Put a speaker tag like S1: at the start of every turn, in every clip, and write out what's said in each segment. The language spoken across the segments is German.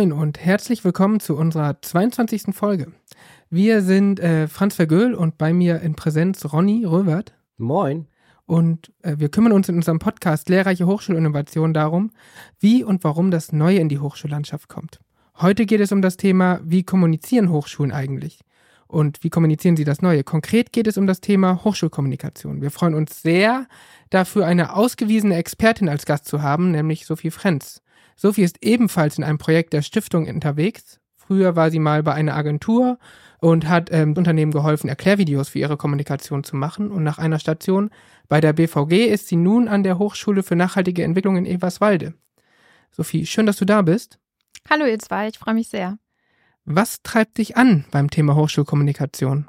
S1: Moin und herzlich willkommen zu unserer 22. Folge. Wir sind äh, Franz Vergöhl und bei mir in Präsenz Ronny Röwert.
S2: Moin.
S1: Und äh, wir kümmern uns in unserem Podcast Lehrreiche Hochschulinnovation darum, wie und warum das Neue in die Hochschullandschaft kommt. Heute geht es um das Thema, wie kommunizieren Hochschulen eigentlich? Und wie kommunizieren sie das Neue? Konkret geht es um das Thema Hochschulkommunikation. Wir freuen uns sehr, dafür eine ausgewiesene Expertin als Gast zu haben, nämlich Sophie Frenz. Sophie ist ebenfalls in einem Projekt der Stiftung unterwegs. Früher war sie mal bei einer Agentur und hat ähm, Unternehmen geholfen, Erklärvideos für ihre Kommunikation zu machen. Und nach einer Station bei der BVG ist sie nun an der Hochschule für nachhaltige Entwicklung in Everswalde. Sophie, schön, dass du da bist.
S3: Hallo ihr zwei, ich freue mich sehr.
S1: Was treibt dich an beim Thema Hochschulkommunikation?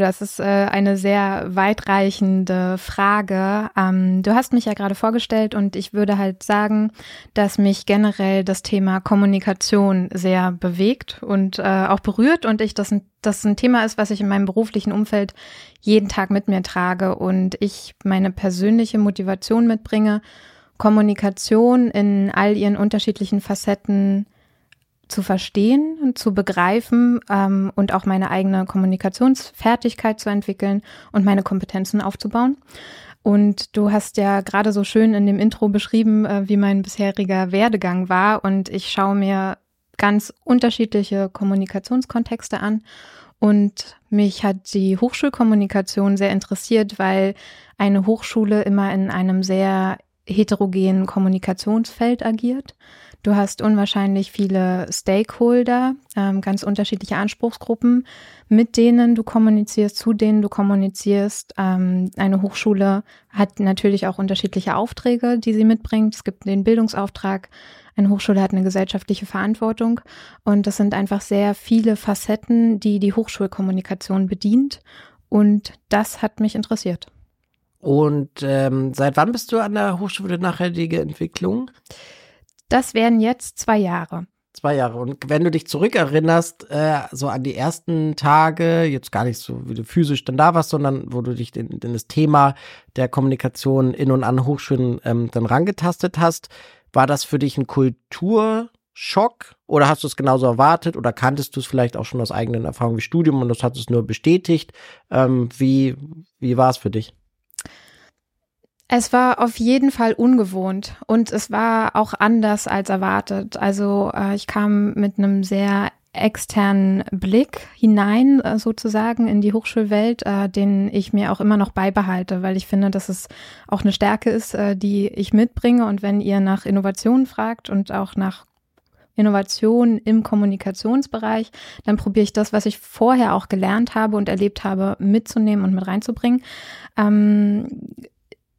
S3: Das ist äh, eine sehr weitreichende Frage. Ähm, du hast mich ja gerade vorgestellt und ich würde halt sagen, dass mich generell das Thema Kommunikation sehr bewegt und äh, auch berührt und ich das, das ein Thema ist, was ich in meinem beruflichen Umfeld jeden Tag mit mir trage und ich meine persönliche Motivation mitbringe, Kommunikation in all ihren unterschiedlichen Facetten zu verstehen und zu begreifen ähm, und auch meine eigene Kommunikationsfertigkeit zu entwickeln und meine Kompetenzen aufzubauen. Und du hast ja gerade so schön in dem Intro beschrieben, äh, wie mein bisheriger Werdegang war. Und ich schaue mir ganz unterschiedliche Kommunikationskontexte an. Und mich hat die Hochschulkommunikation sehr interessiert, weil eine Hochschule immer in einem sehr heterogenen Kommunikationsfeld agiert. Du hast unwahrscheinlich viele Stakeholder, ähm, ganz unterschiedliche Anspruchsgruppen, mit denen du kommunizierst, zu denen du kommunizierst. Ähm, eine Hochschule hat natürlich auch unterschiedliche Aufträge, die sie mitbringt. Es gibt den Bildungsauftrag. Eine Hochschule hat eine gesellschaftliche Verantwortung. Und das sind einfach sehr viele Facetten, die die Hochschulkommunikation bedient. Und das hat mich interessiert.
S2: Und ähm, seit wann bist du an der Hochschule Nachhaltige Entwicklung?
S3: Das wären jetzt zwei Jahre.
S2: Zwei Jahre. Und wenn du dich zurückerinnerst, äh, so an die ersten Tage, jetzt gar nicht so, wie du physisch dann da warst, sondern wo du dich in, in das Thema der Kommunikation in und an Hochschulen ähm, dann rangetastet hast, war das für dich ein Kulturschock oder hast du es genauso erwartet oder kanntest du es vielleicht auch schon aus eigenen Erfahrungen wie Studium und das hat es nur bestätigt? Ähm, wie, wie war es für dich?
S3: Es war auf jeden Fall ungewohnt und es war auch anders als erwartet. Also äh, ich kam mit einem sehr externen Blick hinein äh, sozusagen in die Hochschulwelt, äh, den ich mir auch immer noch beibehalte, weil ich finde, dass es auch eine Stärke ist, äh, die ich mitbringe. Und wenn ihr nach Innovationen fragt und auch nach Innovation im Kommunikationsbereich, dann probiere ich das, was ich vorher auch gelernt habe und erlebt habe, mitzunehmen und mit reinzubringen. Ähm,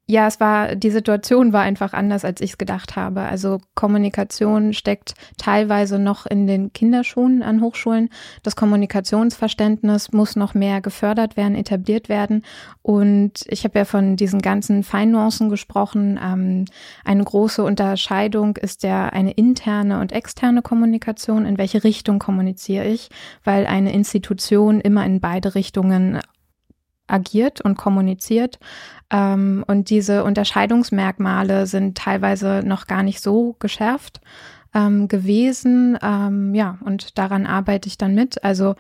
S3: ja, es war, die Situation war einfach anders, als ich es gedacht habe. Also Kommunikation steckt teilweise noch in den Kinderschuhen an Hochschulen. Das Kommunikationsverständnis muss noch mehr gefördert werden, etabliert werden. Und ich habe ja von diesen ganzen Feinnuancen gesprochen. Ähm, eine große Unterscheidung ist ja eine interne und externe Kommunikation. In welche Richtung kommuniziere ich? Weil eine Institution immer in beide Richtungen agiert und kommuniziert. Ähm, und diese Unterscheidungsmerkmale sind teilweise noch gar nicht so geschärft ähm, gewesen. Ähm, ja, und daran arbeite ich dann mit. Also,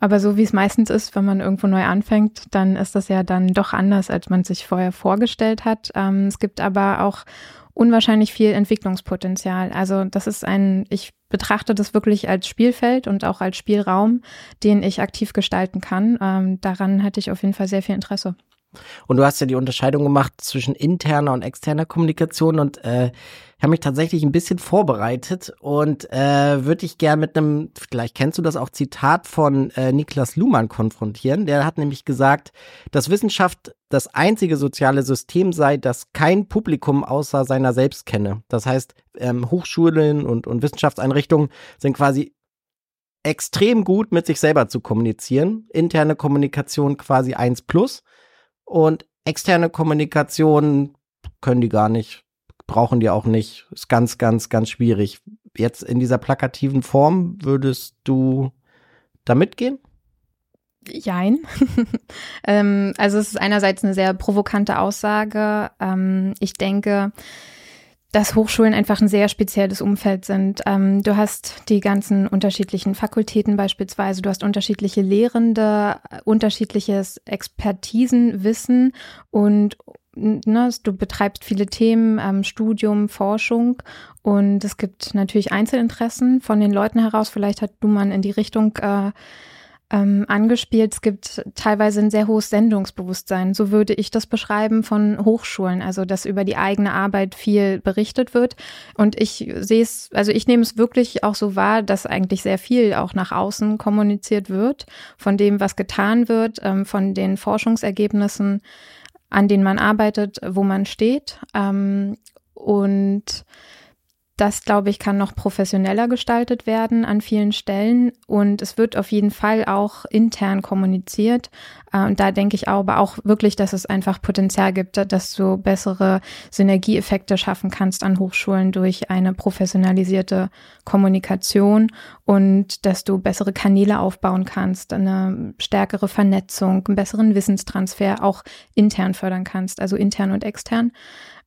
S3: aber so wie es meistens ist, wenn man irgendwo neu anfängt, dann ist das ja dann doch anders, als man sich vorher vorgestellt hat. Ähm, es gibt aber auch unwahrscheinlich viel Entwicklungspotenzial. Also das ist ein, ich betrachte das wirklich als Spielfeld und auch als Spielraum, den ich aktiv gestalten kann. Ähm, daran hatte ich auf jeden Fall sehr viel Interesse.
S2: Und du hast ja die Unterscheidung gemacht zwischen interner und externer Kommunikation und äh, habe mich tatsächlich ein bisschen vorbereitet und äh, würde ich gern mit einem, vielleicht kennst du das auch, Zitat von äh, Niklas Luhmann konfrontieren. Der hat nämlich gesagt, dass Wissenschaft das einzige soziale System sei, das kein Publikum außer seiner selbst kenne. Das heißt, ähm, Hochschulen und, und Wissenschaftseinrichtungen sind quasi extrem gut mit sich selber zu kommunizieren. Interne Kommunikation quasi eins plus und externe Kommunikation können die gar nicht brauchen die auch nicht. Ist ganz, ganz, ganz schwierig. Jetzt in dieser plakativen Form würdest du da mitgehen?
S3: Jein. ähm, also es ist einerseits eine sehr provokante Aussage. Ähm, ich denke, dass Hochschulen einfach ein sehr spezielles Umfeld sind. Ähm, du hast die ganzen unterschiedlichen Fakultäten beispielsweise, du hast unterschiedliche Lehrende, unterschiedliches Expertisenwissen und ne, du betreibst viele Themen, ähm, Studium, Forschung und es gibt natürlich Einzelinteressen von den Leuten heraus. Vielleicht hat Luhmann in die Richtung äh, ähm, angespielt. Es gibt teilweise ein sehr hohes Sendungsbewusstsein. So würde ich das beschreiben von Hochschulen. Also, dass über die eigene Arbeit viel berichtet wird. Und ich sehe es, also ich nehme es wirklich auch so wahr, dass eigentlich sehr viel auch nach außen kommuniziert wird von dem, was getan wird, ähm, von den Forschungsergebnissen, an denen man arbeitet, wo man steht. Ähm, und das, glaube ich, kann noch professioneller gestaltet werden an vielen Stellen und es wird auf jeden Fall auch intern kommuniziert. Äh, und da denke ich aber auch wirklich, dass es einfach Potenzial gibt, dass du bessere Synergieeffekte schaffen kannst an Hochschulen durch eine professionalisierte Kommunikation und dass du bessere Kanäle aufbauen kannst, eine stärkere Vernetzung, einen besseren Wissenstransfer auch intern fördern kannst, also intern und extern.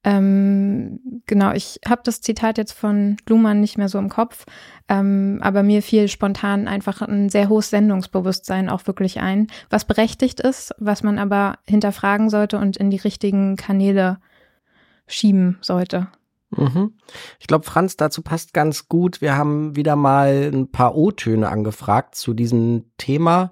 S3: Ähm, genau, ich habe das Zitat jetzt von Luhmann nicht mehr so im Kopf, ähm, aber mir fiel spontan einfach ein sehr hohes Sendungsbewusstsein auch wirklich ein, was berechtigt ist, was man aber hinterfragen sollte und in die richtigen Kanäle schieben sollte.
S2: Mhm. Ich glaube, Franz, dazu passt ganz gut. Wir haben wieder mal ein paar O-Töne angefragt zu diesem Thema.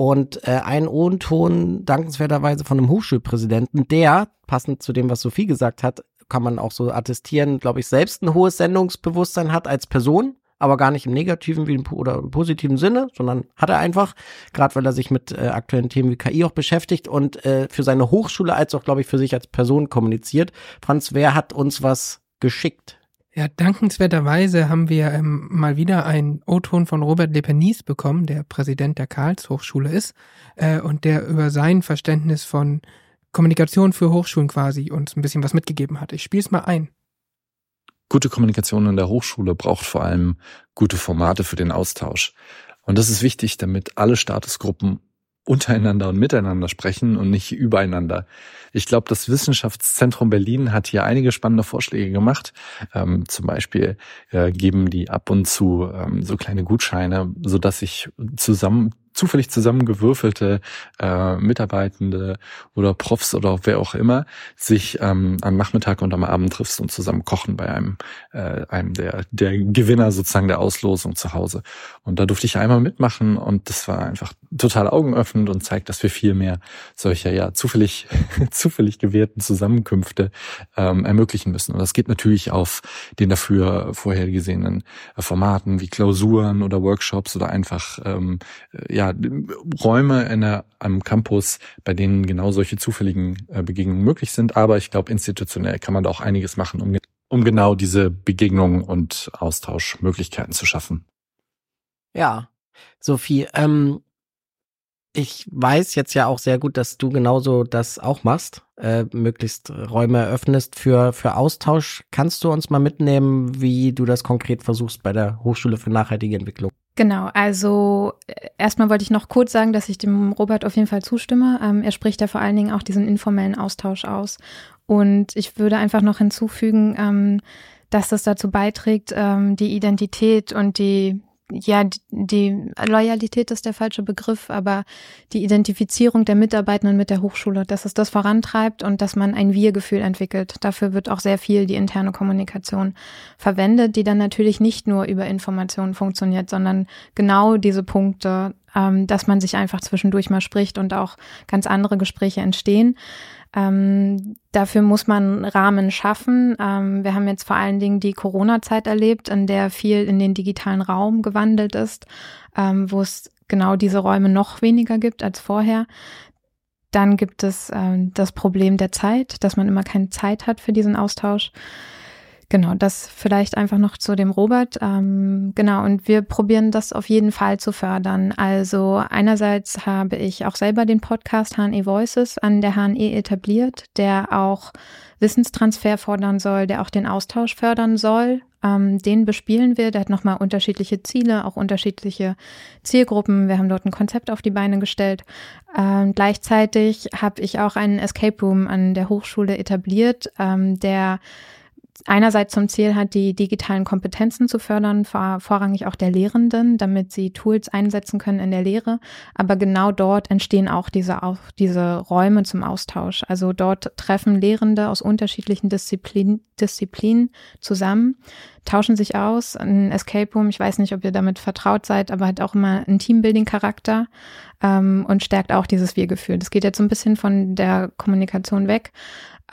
S2: Und äh, ein O-Ton dankenswerterweise von einem Hochschulpräsidenten, der passend zu dem, was Sophie gesagt hat, kann man auch so attestieren, glaube ich, selbst ein hohes Sendungsbewusstsein hat als Person, aber gar nicht im negativen wie im, oder im positiven Sinne, sondern hat er einfach, gerade weil er sich mit äh, aktuellen Themen wie KI auch beschäftigt und äh, für seine Hochschule als auch, glaube ich, für sich als Person kommuniziert. Franz, wer hat uns was geschickt?
S1: Ja, dankenswerterweise haben wir ähm, mal wieder einen O-Ton von Robert Lepenis bekommen, der Präsident der Karlshochschule ist äh, und der über sein Verständnis von Kommunikation für Hochschulen quasi uns ein bisschen was mitgegeben hat. Ich spiele es mal ein.
S4: Gute Kommunikation in der Hochschule braucht vor allem gute Formate für den Austausch. Und das ist wichtig, damit alle Statusgruppen untereinander und miteinander sprechen und nicht übereinander. Ich glaube, das Wissenschaftszentrum Berlin hat hier einige spannende Vorschläge gemacht. Ähm, zum Beispiel äh, geben die ab und zu ähm, so kleine Gutscheine, so dass ich zusammen zufällig zusammengewürfelte äh, Mitarbeitende oder Profs oder wer auch immer sich ähm, am Nachmittag und am Abend triffst und zusammen kochen bei einem, äh, einem der, der Gewinner sozusagen der Auslosung zu Hause. Und da durfte ich einmal mitmachen und das war einfach total augenöffnend und zeigt, dass wir viel mehr solcher ja zufällig, zufällig gewährten Zusammenkünfte ähm, ermöglichen müssen. Und das geht natürlich auf den dafür vorher gesehenen Formaten wie Klausuren oder Workshops oder einfach ähm, ja Räume in der, am Campus, bei denen genau solche zufälligen äh, Begegnungen möglich sind. Aber ich glaube, institutionell kann man da auch einiges machen, um, um genau diese Begegnungen und Austauschmöglichkeiten zu schaffen.
S2: Ja, Sophie, ähm, ich weiß jetzt ja auch sehr gut, dass du genauso das auch machst, äh, möglichst Räume eröffnest für, für Austausch. Kannst du uns mal mitnehmen, wie du das konkret versuchst bei der Hochschule für nachhaltige Entwicklung?
S3: Genau, also äh, erstmal wollte ich noch kurz sagen, dass ich dem Robert auf jeden Fall zustimme. Ähm, er spricht ja vor allen Dingen auch diesen informellen Austausch aus. Und ich würde einfach noch hinzufügen, ähm, dass das dazu beiträgt, ähm, die Identität und die ja, die Loyalität ist der falsche Begriff, aber die Identifizierung der Mitarbeitenden mit der Hochschule, dass es das vorantreibt und dass man ein Wir-Gefühl entwickelt. Dafür wird auch sehr viel die interne Kommunikation verwendet, die dann natürlich nicht nur über Informationen funktioniert, sondern genau diese Punkte, ähm, dass man sich einfach zwischendurch mal spricht und auch ganz andere Gespräche entstehen. Ähm, dafür muss man Rahmen schaffen. Ähm, wir haben jetzt vor allen Dingen die Corona-Zeit erlebt, in der viel in den digitalen Raum gewandelt ist, ähm, wo es genau diese Räume noch weniger gibt als vorher. Dann gibt es ähm, das Problem der Zeit, dass man immer keine Zeit hat für diesen Austausch. Genau, das vielleicht einfach noch zu dem Robert. Ähm, genau, und wir probieren das auf jeden Fall zu fördern. Also einerseits habe ich auch selber den Podcast HNE Voices an der HNE etabliert, der auch Wissenstransfer fordern soll, der auch den Austausch fördern soll. Ähm, den bespielen wir. Der hat nochmal unterschiedliche Ziele, auch unterschiedliche Zielgruppen. Wir haben dort ein Konzept auf die Beine gestellt. Ähm, gleichzeitig habe ich auch einen Escape Room an der Hochschule etabliert, ähm, der einerseits zum Ziel hat, die digitalen Kompetenzen zu fördern, vor, vorrangig auch der Lehrenden, damit sie Tools einsetzen können in der Lehre. Aber genau dort entstehen auch diese, auch diese Räume zum Austausch. Also dort treffen Lehrende aus unterschiedlichen Disziplin, Disziplinen zusammen, tauschen sich aus. Ein Escape Room, ich weiß nicht, ob ihr damit vertraut seid, aber hat auch immer einen Teambuilding-Charakter ähm, und stärkt auch dieses Wir-Gefühl. Das geht jetzt so ein bisschen von der Kommunikation weg,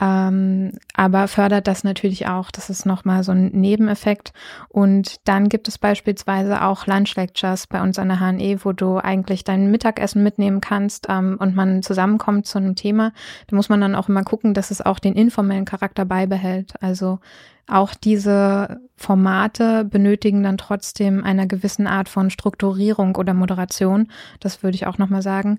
S3: ähm, aber fördert das natürlich auch. Das ist nochmal so ein Nebeneffekt. Und dann gibt es beispielsweise auch Lunch Lectures bei uns an der HNE, wo du eigentlich dein Mittagessen mitnehmen kannst ähm, und man zusammenkommt zu einem Thema. Da muss man dann auch immer gucken, dass es auch den informellen Charakter beibehält. Also auch diese Formate benötigen dann trotzdem einer gewissen Art von Strukturierung oder Moderation. Das würde ich auch nochmal sagen.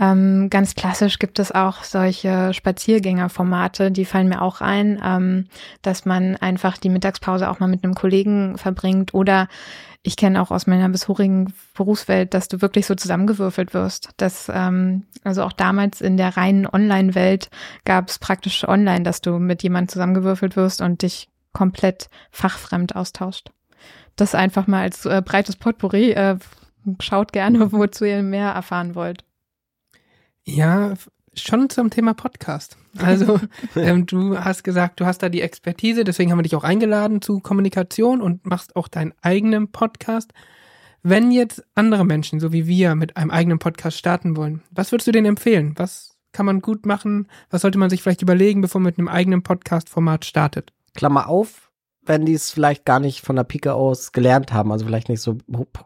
S3: Ähm, ganz klassisch gibt es auch solche Spaziergängerformate, die fallen mir auch ein, ähm, dass man einfach die Mittagspause auch mal mit einem Kollegen verbringt oder ich kenne auch aus meiner bisherigen Berufswelt, dass du wirklich so zusammengewürfelt wirst. Dass, ähm, also auch damals in der reinen Online-Welt gab es praktisch online, dass du mit jemandem zusammengewürfelt wirst und dich komplett fachfremd austauscht. Das einfach mal als äh, breites Potpourri. Äh, schaut gerne, wozu ihr mehr erfahren wollt.
S1: Ja, schon zum Thema Podcast. Also ähm, du hast gesagt, du hast da die Expertise, deswegen haben wir dich auch eingeladen zu Kommunikation und machst auch deinen eigenen Podcast. Wenn jetzt andere Menschen, so wie wir, mit einem eigenen Podcast starten wollen, was würdest du denen empfehlen? Was kann man gut machen? Was sollte man sich vielleicht überlegen, bevor man mit einem eigenen Podcast-Format startet?
S2: Klammer auf, wenn die es vielleicht gar nicht von der Pike aus gelernt haben, also vielleicht nicht so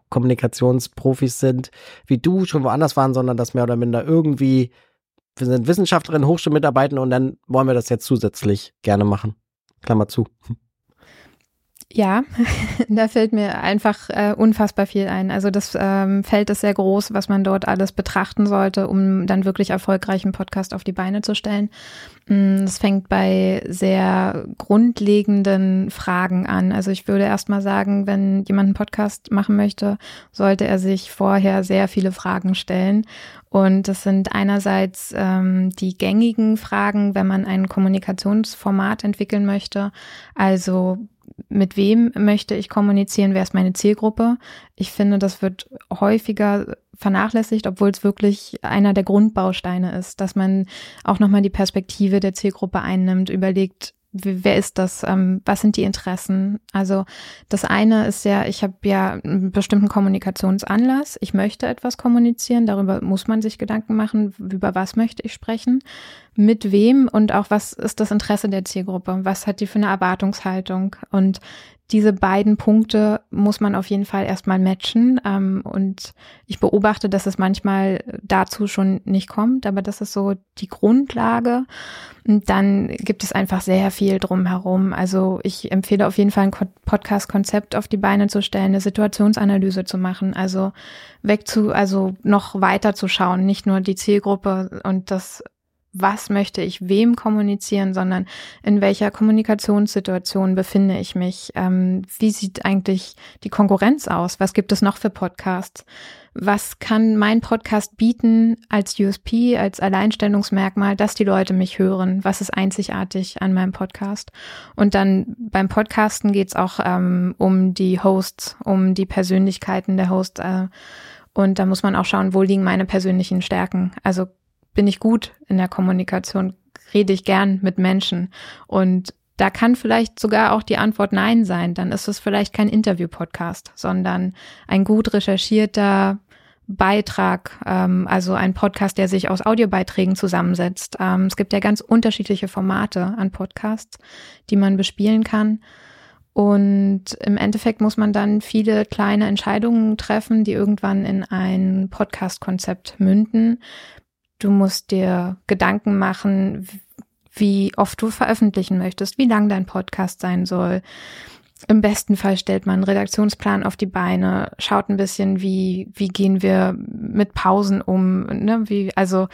S2: Kommunikationsprofis sind wie du, schon woanders waren, sondern das mehr oder minder irgendwie, wir sind Wissenschaftlerinnen, Hochschulmitarbeiter und dann wollen wir das jetzt zusätzlich gerne machen. Klammer zu.
S3: Ja, da fällt mir einfach äh, unfassbar viel ein. Also das ähm, Feld ist sehr groß, was man dort alles betrachten sollte, um dann wirklich erfolgreichen Podcast auf die Beine zu stellen. Mm, es fängt bei sehr grundlegenden Fragen an. Also ich würde erst mal sagen, wenn jemand einen Podcast machen möchte, sollte er sich vorher sehr viele Fragen stellen. Und das sind einerseits ähm, die gängigen Fragen, wenn man ein Kommunikationsformat entwickeln möchte. Also mit wem möchte ich kommunizieren, wer ist meine Zielgruppe. Ich finde, das wird häufiger vernachlässigt, obwohl es wirklich einer der Grundbausteine ist, dass man auch nochmal die Perspektive der Zielgruppe einnimmt, überlegt, wer ist das, ähm, was sind die Interessen. Also das eine ist ja, ich habe ja einen bestimmten Kommunikationsanlass, ich möchte etwas kommunizieren, darüber muss man sich Gedanken machen, über was möchte ich sprechen, mit wem und auch was ist das Interesse der Zielgruppe, was hat die für eine Erwartungshaltung? Und diese beiden Punkte muss man auf jeden Fall erstmal matchen. Ähm, und ich beobachte, dass es manchmal dazu schon nicht kommt, aber das ist so die Grundlage. Und dann gibt es einfach sehr viel drumherum. Also ich empfehle auf jeden Fall ein Podcast-Konzept auf die Beine zu stellen, eine Situationsanalyse zu machen, also weg zu, also noch weiter zu schauen, nicht nur die Zielgruppe und das was möchte ich wem kommunizieren, sondern in welcher Kommunikationssituation befinde ich mich? Ähm, wie sieht eigentlich die Konkurrenz aus? Was gibt es noch für Podcasts? Was kann mein Podcast bieten als USP, als Alleinstellungsmerkmal, dass die Leute mich hören? Was ist einzigartig an meinem Podcast? Und dann beim Podcasten geht es auch ähm, um die Hosts, um die Persönlichkeiten der Hosts. Äh, und da muss man auch schauen, wo liegen meine persönlichen Stärken. Also bin ich gut in der Kommunikation, rede ich gern mit Menschen und da kann vielleicht sogar auch die Antwort Nein sein. Dann ist es vielleicht kein Interview-Podcast, sondern ein gut recherchierter Beitrag, ähm, also ein Podcast, der sich aus Audiobeiträgen zusammensetzt. Ähm, es gibt ja ganz unterschiedliche Formate an Podcasts, die man bespielen kann. Und im Endeffekt muss man dann viele kleine Entscheidungen treffen, die irgendwann in ein Podcast-Konzept münden, Du musst dir Gedanken machen, wie oft du veröffentlichen möchtest, wie lang dein Podcast sein soll. Im besten Fall stellt man einen Redaktionsplan auf die Beine, schaut ein bisschen, wie, wie gehen wir mit Pausen um, ne? wie, also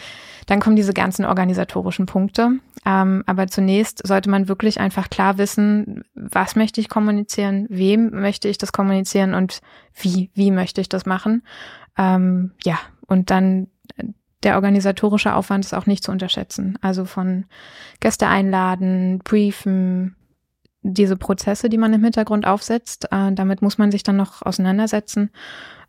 S3: dann kommen diese ganzen organisatorischen Punkte. Ähm, aber zunächst sollte man wirklich einfach klar wissen, was möchte ich kommunizieren, wem möchte ich das kommunizieren und wie, wie möchte ich das machen. Ähm, ja, und dann der organisatorische Aufwand ist auch nicht zu unterschätzen. Also von Gäste einladen, briefen, diese Prozesse, die man im Hintergrund aufsetzt. Äh, damit muss man sich dann noch auseinandersetzen.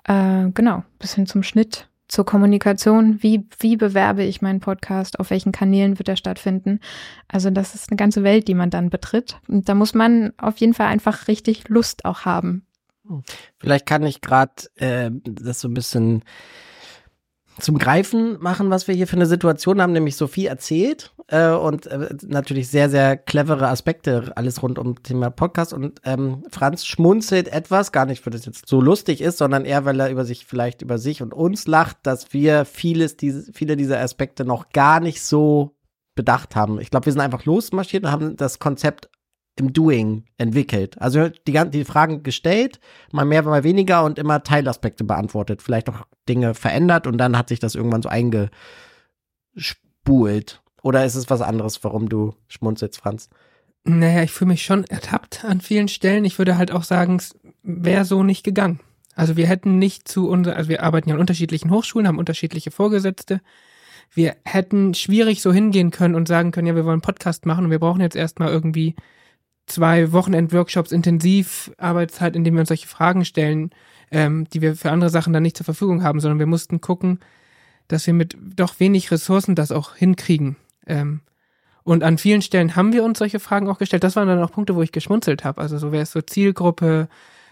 S3: Äh, genau, bis hin zum Schnitt, zur Kommunikation. Wie, wie bewerbe ich meinen Podcast? Auf welchen Kanälen wird er stattfinden? Also das ist eine ganze Welt, die man dann betritt. Und da muss man auf jeden Fall einfach richtig Lust auch haben.
S2: Vielleicht kann ich gerade äh, das so ein bisschen zum Greifen machen, was wir hier für eine Situation haben, nämlich Sophie erzählt äh, und äh, natürlich sehr, sehr clevere Aspekte, alles rund um Thema Podcast und ähm, Franz schmunzelt etwas, gar nicht, weil das jetzt so lustig ist, sondern eher, weil er über sich, vielleicht über sich und uns lacht, dass wir vieles, diese, viele dieser Aspekte noch gar nicht so bedacht haben. Ich glaube, wir sind einfach losmarschiert und haben das Konzept im Doing entwickelt. Also die, die Fragen gestellt, mal mehr, mal weniger und immer Teilaspekte beantwortet. Vielleicht auch Dinge verändert und dann hat sich das irgendwann so eingespult. Oder ist es was anderes, warum du schmunzelst, Franz?
S1: Naja, ich fühle mich schon ertappt an vielen Stellen. Ich würde halt auch sagen, es wäre so nicht gegangen. Also wir hätten nicht zu unser, also wir arbeiten ja an unterschiedlichen Hochschulen, haben unterschiedliche Vorgesetzte. Wir hätten schwierig so hingehen können und sagen können, ja, wir wollen Podcast machen und wir brauchen jetzt erstmal irgendwie zwei Wochenend-Workshops intensiv Arbeitszeit, in denen wir uns solche Fragen stellen, ähm, die wir für andere Sachen dann nicht zur Verfügung haben, sondern wir mussten gucken, dass wir mit doch wenig Ressourcen das auch hinkriegen. Ähm, und an vielen Stellen haben wir uns solche Fragen auch gestellt. Das waren dann auch Punkte, wo ich geschmunzelt habe. Also so wäre es so Zielgruppe,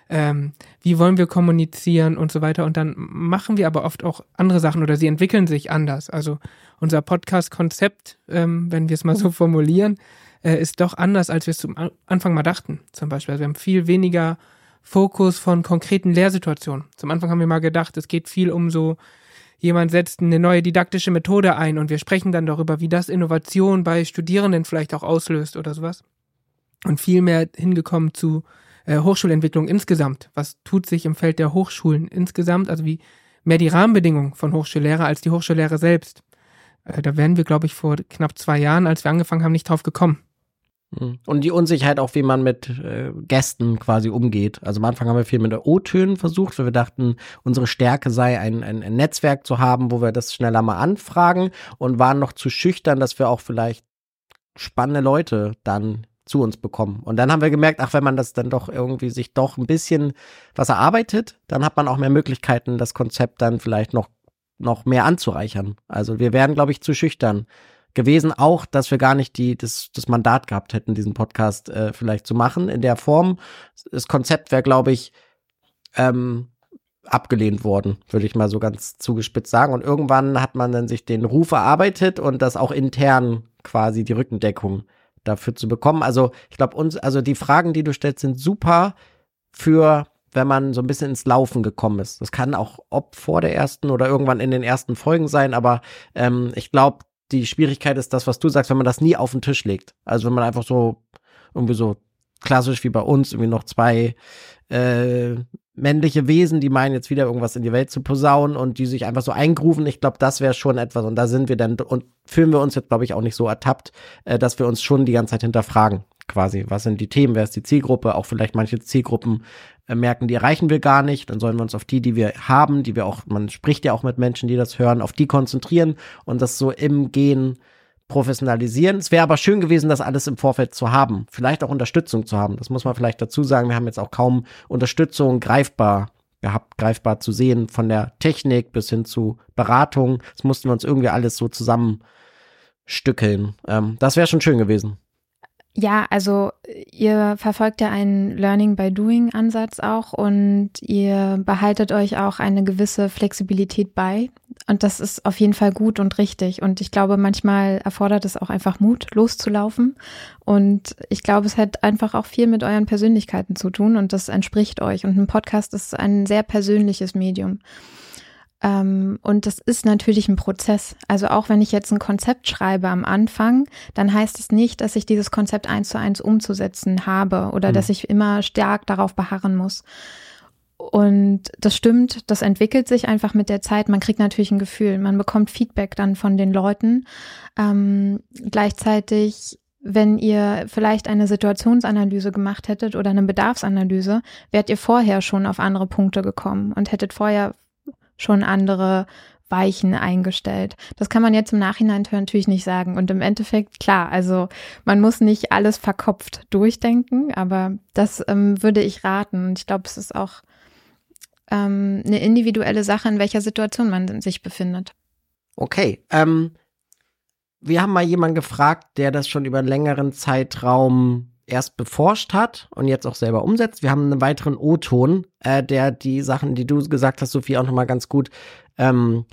S1: ähm, wie wollen wir kommunizieren und so weiter. Und dann machen wir aber oft auch andere Sachen oder sie entwickeln sich anders. Also unser Podcast-Konzept, ähm, wenn wir es mal so formulieren, äh, ist doch anders, als wir es zum Anfang mal dachten. Zum Beispiel, also wir haben viel weniger Fokus von konkreten Lehrsituationen. Zum Anfang haben wir mal gedacht, es geht viel um so, jemand setzt eine neue didaktische Methode ein und wir sprechen dann darüber, wie das Innovation bei Studierenden vielleicht auch auslöst oder sowas. Und viel mehr hingekommen zu äh, Hochschulentwicklung insgesamt. Was tut sich im Feld der Hochschulen insgesamt? Also wie mehr die Rahmenbedingungen von Hochschullehrer als die Hochschullehrer selbst. Äh, da wären wir, glaube ich, vor knapp zwei Jahren, als wir angefangen haben, nicht drauf gekommen.
S2: Hm. Und die Unsicherheit auch, wie man mit äh, Gästen quasi umgeht. Also am Anfang haben wir viel mit O-Tönen versucht, weil wir dachten, unsere Stärke sei, ein, ein, ein Netzwerk zu haben, wo wir das schneller mal anfragen und waren noch zu schüchtern, dass wir auch vielleicht spannende Leute dann zu uns bekommen. Und dann haben wir gemerkt, ach, wenn man das dann doch irgendwie sich doch ein bisschen was erarbeitet, dann hat man auch mehr Möglichkeiten, das Konzept dann vielleicht noch, noch mehr anzureichern. Also wir werden, glaube ich, zu schüchtern gewesen, auch, dass wir gar nicht die, das, das Mandat gehabt hätten, diesen Podcast äh, vielleicht zu machen in der Form. Das Konzept wäre, glaube ich, ähm, abgelehnt worden, würde ich mal so ganz zugespitzt sagen. Und irgendwann hat man dann sich den Ruf erarbeitet und das auch intern quasi die Rückendeckung dafür zu bekommen. Also ich glaube, uns, also die Fragen, die du stellst, sind super für wenn man so ein bisschen ins Laufen gekommen ist. Das kann auch ob vor der ersten oder irgendwann in den ersten Folgen sein, aber ähm, ich glaube, die Schwierigkeit ist das, was du sagst, wenn man das nie auf den Tisch legt. Also wenn man einfach so irgendwie so klassisch wie bei uns irgendwie noch zwei äh, männliche Wesen, die meinen jetzt wieder irgendwas in die Welt zu posaunen und die sich einfach so eingrufen. Ich glaube, das wäre schon etwas und da sind wir dann und fühlen wir uns jetzt glaube ich auch nicht so ertappt, äh, dass wir uns schon die ganze Zeit hinterfragen quasi, was sind die Themen, wer ist die Zielgruppe, auch vielleicht manche Zielgruppen merken, die erreichen wir gar nicht, dann sollen wir uns auf die, die wir haben, die wir auch, man spricht ja auch mit Menschen, die das hören, auf die konzentrieren und das so im Gehen professionalisieren. Es wäre aber schön gewesen, das alles im Vorfeld zu haben, vielleicht auch Unterstützung zu haben. Das muss man vielleicht dazu sagen. Wir haben jetzt auch kaum Unterstützung greifbar gehabt, greifbar zu sehen, von der Technik bis hin zu Beratung. Das mussten wir uns irgendwie alles so zusammenstückeln. Ähm, das wäre schon schön gewesen.
S3: Ja, also ihr verfolgt ja einen Learning by Doing Ansatz auch und ihr behaltet euch auch eine gewisse Flexibilität bei. Und das ist auf jeden Fall gut und richtig. Und ich glaube, manchmal erfordert es auch einfach Mut, loszulaufen. Und ich glaube, es hat einfach auch viel mit euren Persönlichkeiten zu tun und das entspricht euch. Und ein Podcast ist ein sehr persönliches Medium. Ähm, und das ist natürlich ein Prozess. Also auch wenn ich jetzt ein Konzept schreibe am Anfang, dann heißt es nicht, dass ich dieses Konzept eins zu eins umzusetzen habe oder mhm. dass ich immer stark darauf beharren muss. Und das stimmt, das entwickelt sich einfach mit der Zeit. Man kriegt natürlich ein Gefühl, man bekommt Feedback dann von den Leuten. Ähm, gleichzeitig wenn ihr vielleicht eine Situationsanalyse gemacht hättet oder eine Bedarfsanalyse, wärt ihr vorher schon auf andere Punkte gekommen und hättet vorher schon andere Weichen eingestellt. Das kann man jetzt im Nachhinein natürlich nicht sagen. Und im Endeffekt, klar, also man muss nicht alles verkopft durchdenken, aber das ähm, würde ich raten. Und ich glaube, es ist auch ähm, eine individuelle Sache, in welcher Situation man sich befindet.
S2: Okay, ähm, wir haben mal jemanden gefragt, der das schon über einen längeren Zeitraum erst beforscht hat und jetzt auch selber umsetzt. Wir haben einen weiteren O-Ton, äh, der die Sachen, die du gesagt hast, Sophie, auch nochmal ganz gut ähm,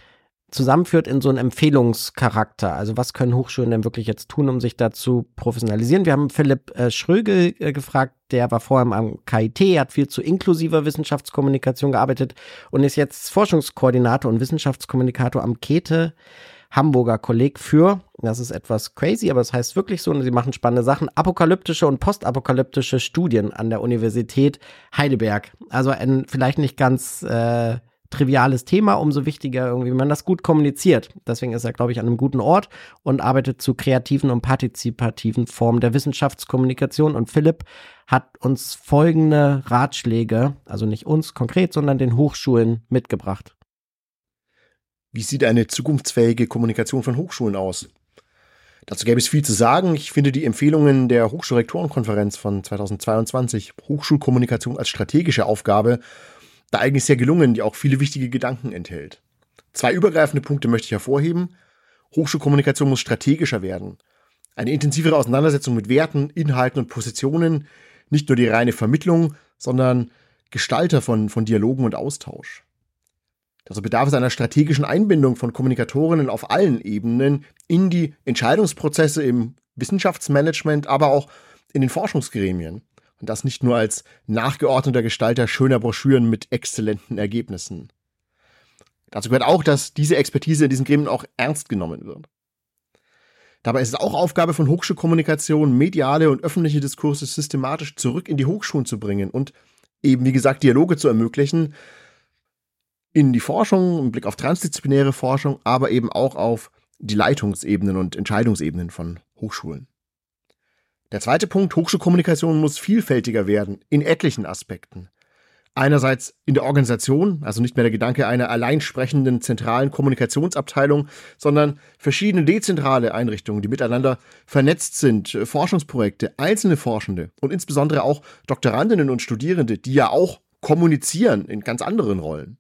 S2: zusammenführt in so einen Empfehlungscharakter. Also was können Hochschulen denn wirklich jetzt tun, um sich dazu professionalisieren? Wir haben Philipp äh, Schrögel äh, gefragt, der war vorher am KIT, hat viel zu inklusiver Wissenschaftskommunikation gearbeitet und ist jetzt Forschungskoordinator und Wissenschaftskommunikator am Käthe Hamburger Kolleg für, das ist etwas crazy, aber es das heißt wirklich so, und sie machen spannende Sachen, apokalyptische und postapokalyptische Studien an der Universität Heidelberg. Also ein vielleicht nicht ganz äh, triviales Thema, umso wichtiger irgendwie, wenn man das gut kommuniziert. Deswegen ist er, glaube ich, an einem guten Ort und arbeitet zu kreativen und partizipativen Formen der Wissenschaftskommunikation. Und Philipp hat uns folgende Ratschläge, also nicht uns konkret, sondern den Hochschulen mitgebracht.
S5: Wie sieht eine zukunftsfähige Kommunikation von Hochschulen aus? Dazu gäbe es viel zu sagen. Ich finde die Empfehlungen der Hochschulrektorenkonferenz von 2022, Hochschulkommunikation als strategische Aufgabe, da eigentlich sehr gelungen, die auch viele wichtige Gedanken enthält. Zwei übergreifende Punkte möchte ich hervorheben. Hochschulkommunikation muss strategischer werden. Eine intensivere Auseinandersetzung mit Werten, Inhalten und Positionen, nicht nur die reine Vermittlung, sondern Gestalter von, von Dialogen und Austausch. Dazu bedarf es einer strategischen Einbindung von Kommunikatorinnen auf allen Ebenen in die Entscheidungsprozesse im Wissenschaftsmanagement, aber auch in den Forschungsgremien. Und das nicht nur als nachgeordneter Gestalter schöner Broschüren mit exzellenten Ergebnissen. Dazu gehört auch, dass diese Expertise in diesen Gremien auch ernst genommen wird. Dabei ist es auch Aufgabe von Hochschulkommunikation, mediale und öffentliche Diskurse systematisch zurück in die Hochschulen zu bringen und eben, wie gesagt, Dialoge zu ermöglichen, in die Forschung, im Blick auf transdisziplinäre Forschung, aber eben auch auf die Leitungsebenen und Entscheidungsebenen von Hochschulen. Der zweite Punkt, Hochschulkommunikation muss vielfältiger werden in etlichen Aspekten. Einerseits in der Organisation, also nicht mehr der Gedanke einer allein sprechenden zentralen Kommunikationsabteilung, sondern verschiedene dezentrale Einrichtungen, die miteinander vernetzt sind, Forschungsprojekte, einzelne Forschende und insbesondere auch Doktorandinnen und Studierende, die ja auch kommunizieren in ganz anderen Rollen.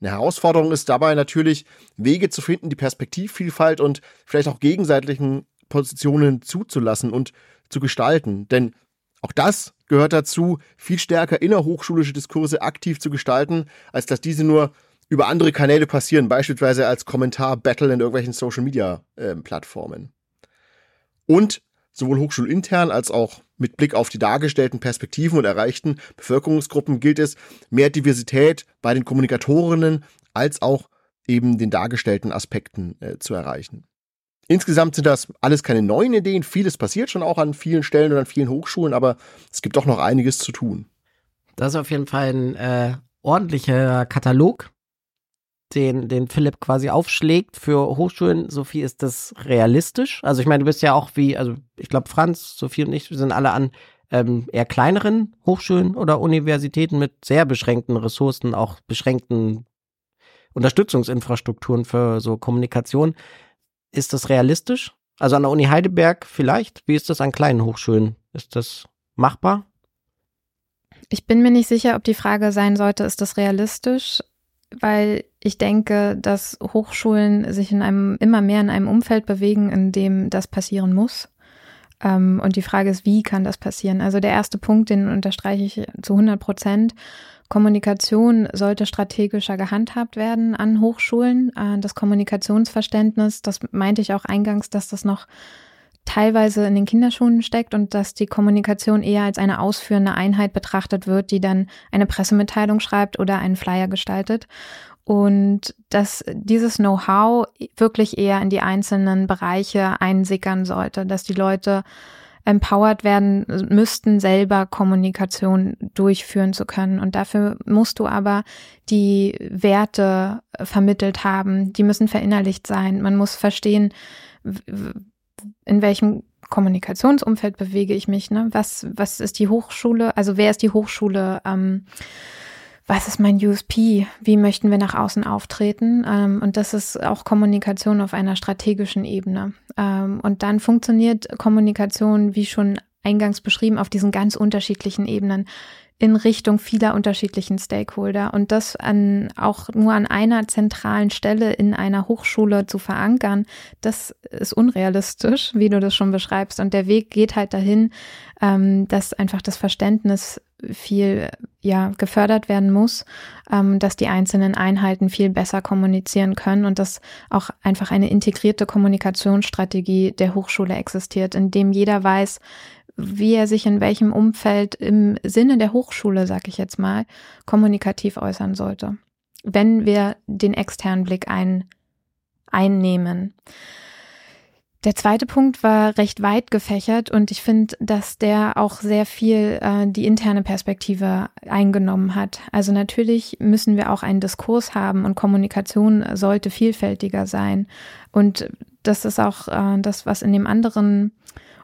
S5: Eine Herausforderung ist dabei natürlich, Wege zu finden, die Perspektivvielfalt und vielleicht auch gegenseitigen Positionen zuzulassen und zu gestalten. Denn auch das gehört dazu, viel stärker innerhochschulische Diskurse aktiv zu gestalten, als dass diese nur über andere Kanäle passieren, beispielsweise als Kommentar-Battle in irgendwelchen Social-Media-Plattformen. Äh, und sowohl hochschulintern als auch mit Blick auf die dargestellten Perspektiven und erreichten Bevölkerungsgruppen gilt es, mehr Diversität bei den Kommunikatorinnen als auch eben den dargestellten Aspekten äh, zu erreichen. Insgesamt sind das alles keine neuen Ideen. Vieles passiert schon auch an vielen Stellen und an vielen Hochschulen, aber es gibt doch noch einiges zu tun.
S2: Das ist auf jeden Fall ein äh, ordentlicher Katalog, den, den Philipp quasi aufschlägt für Hochschulen. Sophie, ist das realistisch? Also ich meine, du bist ja auch wie, also ich glaube, Franz, Sophie und ich, wir sind alle an ähm, eher kleineren Hochschulen oder Universitäten mit sehr beschränkten Ressourcen, auch beschränkten Unterstützungsinfrastrukturen für so Kommunikation. Ist das realistisch? Also an der Uni Heidelberg vielleicht? Wie ist das an kleinen Hochschulen? Ist das machbar?
S3: Ich bin mir nicht sicher, ob die Frage sein sollte, ist das realistisch? Weil ich denke, dass Hochschulen sich in einem immer mehr in einem Umfeld bewegen, in dem das passieren muss. Ähm, und die Frage ist, wie kann das passieren? Also der erste Punkt, den unterstreiche ich zu 100 Prozent. Kommunikation sollte strategischer gehandhabt werden an Hochschulen. Äh, das Kommunikationsverständnis, das meinte ich auch eingangs, dass das noch teilweise in den Kinderschuhen steckt und dass die Kommunikation eher als eine ausführende Einheit betrachtet wird, die dann eine Pressemitteilung schreibt oder einen Flyer gestaltet. Und dass dieses Know-how wirklich eher in die einzelnen Bereiche einsickern sollte, dass die Leute empowered werden müssten, selber Kommunikation durchführen zu können. Und dafür musst du aber die Werte vermittelt haben, die müssen verinnerlicht sein. Man muss verstehen, in welchem Kommunikationsumfeld bewege ich mich, ne? Was, was ist die Hochschule, also wer ist die Hochschule ähm, was ist mein USP? Wie möchten wir nach außen auftreten? Ähm, und das ist auch Kommunikation auf einer strategischen Ebene. Ähm, und dann funktioniert Kommunikation, wie schon eingangs beschrieben, auf diesen ganz unterschiedlichen Ebenen in Richtung vieler unterschiedlichen Stakeholder und das an, auch nur an einer zentralen Stelle in einer Hochschule zu verankern, das ist unrealistisch, wie du das schon beschreibst. Und der Weg geht halt dahin, ähm, dass einfach das Verständnis viel ja gefördert werden muss, ähm, dass die einzelnen Einheiten viel besser kommunizieren können und dass auch einfach eine integrierte Kommunikationsstrategie der Hochschule existiert, in dem jeder weiß, wie er sich in welchem Umfeld im Sinne der Hochschule, sag ich jetzt mal, kommunikativ äußern sollte, wenn wir den externen Blick ein, einnehmen. Der zweite Punkt war recht weit gefächert und ich finde, dass der auch sehr viel äh, die interne Perspektive eingenommen hat. Also natürlich müssen wir auch einen Diskurs haben und Kommunikation sollte vielfältiger sein. Und das ist auch äh, das, was in dem anderen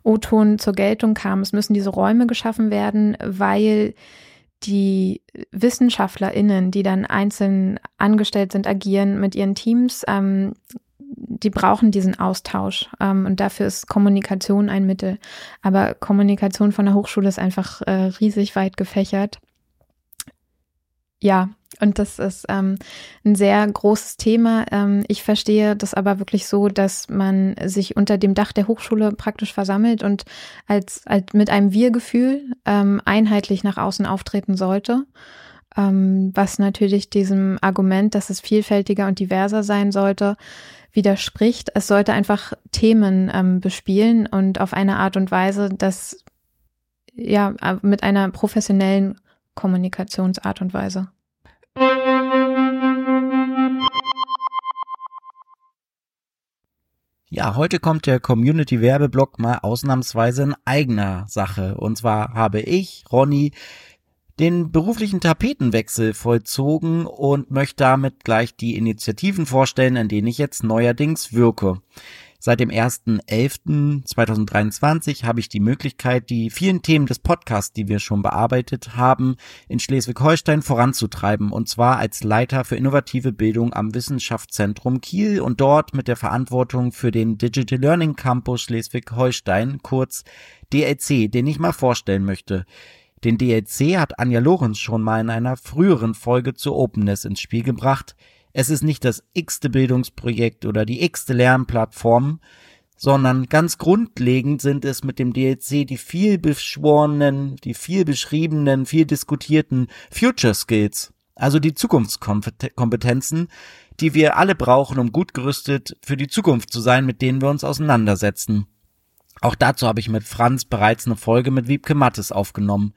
S3: O-Ton zur Geltung kam. Es müssen diese Räume geschaffen werden, weil die WissenschaftlerInnen, die dann einzeln angestellt sind, agieren mit ihren Teams, ähm, die brauchen diesen Austausch ähm, und dafür ist Kommunikation ein Mittel. Aber Kommunikation von der Hochschule ist einfach äh, riesig weit gefächert. Ja, und das ist ähm, ein sehr großes Thema. Ähm, ich verstehe das aber wirklich so, dass man sich unter dem Dach der Hochschule praktisch versammelt und als, als mit einem Wir-Gefühl ähm, einheitlich nach außen auftreten sollte. Ähm, was natürlich diesem Argument, dass es vielfältiger und diverser sein sollte, widerspricht. Es sollte einfach Themen ähm, bespielen und auf eine Art und Weise, dass ja mit einer professionellen Kommunikationsart und Weise.
S6: Ja, heute kommt der Community-Werbeblock mal ausnahmsweise in eigener Sache. Und zwar habe ich, Ronny, den beruflichen Tapetenwechsel vollzogen und möchte damit gleich die Initiativen vorstellen, an denen ich jetzt neuerdings wirke. Seit dem 1.11.2023 habe ich die Möglichkeit, die vielen Themen des Podcasts, die wir schon bearbeitet haben, in Schleswig-Holstein voranzutreiben, und zwar als Leiter für innovative Bildung am Wissenschaftszentrum Kiel und dort mit der Verantwortung für den Digital Learning Campus Schleswig-Holstein, kurz DLC, den ich mal vorstellen möchte. Den DLC hat Anja Lorenz schon mal in einer früheren Folge zu Openness ins Spiel gebracht. Es ist nicht das x-te Bildungsprojekt oder die x-te Lernplattform, sondern ganz grundlegend sind es mit dem DLC die viel beschworenen, die viel beschriebenen, viel diskutierten Future Skills, also die Zukunftskompetenzen, die wir alle brauchen, um gut gerüstet für die Zukunft zu sein, mit denen wir uns auseinandersetzen. Auch dazu habe ich mit Franz bereits eine Folge mit Wiebke Mattes aufgenommen.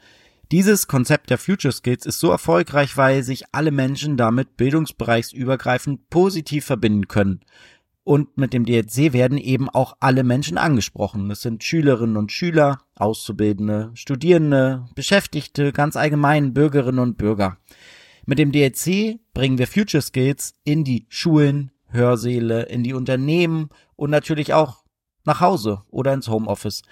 S6: Dieses Konzept der Future Skills ist so erfolgreich, weil sich alle Menschen damit bildungsbereichsübergreifend positiv verbinden können. Und mit dem DLC werden eben auch alle Menschen angesprochen. Es sind Schülerinnen und Schüler, Auszubildende, Studierende, Beschäftigte, ganz allgemein Bürgerinnen und Bürger. Mit dem DLC bringen wir Future Skills in die Schulen, Hörsäle, in die Unternehmen und natürlich auch nach Hause oder ins Homeoffice.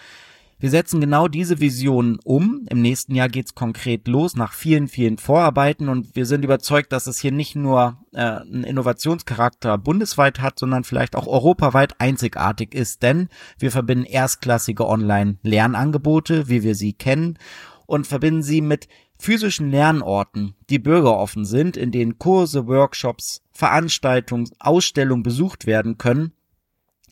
S6: Wir setzen genau diese Vision um. Im nächsten Jahr geht's konkret los nach vielen, vielen Vorarbeiten und wir sind überzeugt, dass es hier nicht nur äh, einen Innovationscharakter bundesweit hat, sondern vielleicht auch europaweit einzigartig ist, denn wir verbinden erstklassige Online-Lernangebote, wie wir sie kennen, und verbinden sie mit physischen Lernorten, die bürgeroffen sind, in denen Kurse, Workshops, Veranstaltungen, Ausstellungen besucht werden können,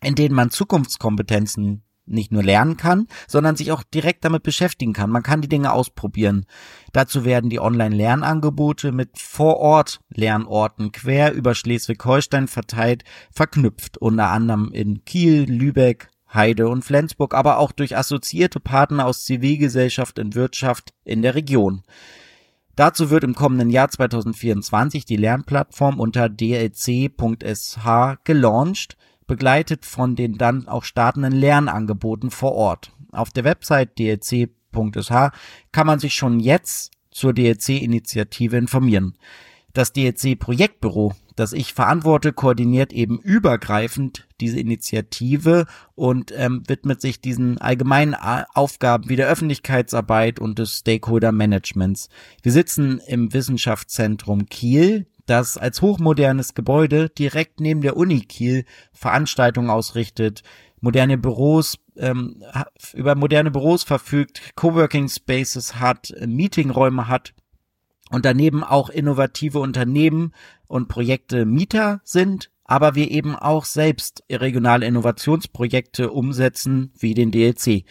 S6: in denen man Zukunftskompetenzen nicht nur lernen kann, sondern sich auch direkt damit beschäftigen kann. Man kann die Dinge ausprobieren. Dazu werden die Online-Lernangebote mit Vor-Ort-Lernorten quer über Schleswig-Holstein verteilt verknüpft, unter anderem in Kiel, Lübeck, Heide und Flensburg, aber auch durch assoziierte Partner aus Zivilgesellschaft und Wirtschaft in der Region. Dazu wird im kommenden Jahr 2024 die Lernplattform unter dlc.sh gelauncht begleitet von den dann auch startenden Lernangeboten vor Ort. Auf der Website dlc.sh kann man sich schon jetzt zur DLC-Initiative informieren. Das DLC-Projektbüro, das ich verantworte, koordiniert eben übergreifend diese Initiative und ähm, widmet sich diesen allgemeinen Aufgaben wie der Öffentlichkeitsarbeit und des Stakeholder Managements. Wir sitzen im Wissenschaftszentrum Kiel, das als hochmodernes Gebäude direkt neben der Uni Kiel Veranstaltungen ausrichtet, moderne Büros ähm, über moderne Büros verfügt, Coworking Spaces hat, Meetingräume hat und daneben auch innovative Unternehmen und Projekte Mieter sind, aber wir eben auch selbst regionale Innovationsprojekte umsetzen, wie den DLC.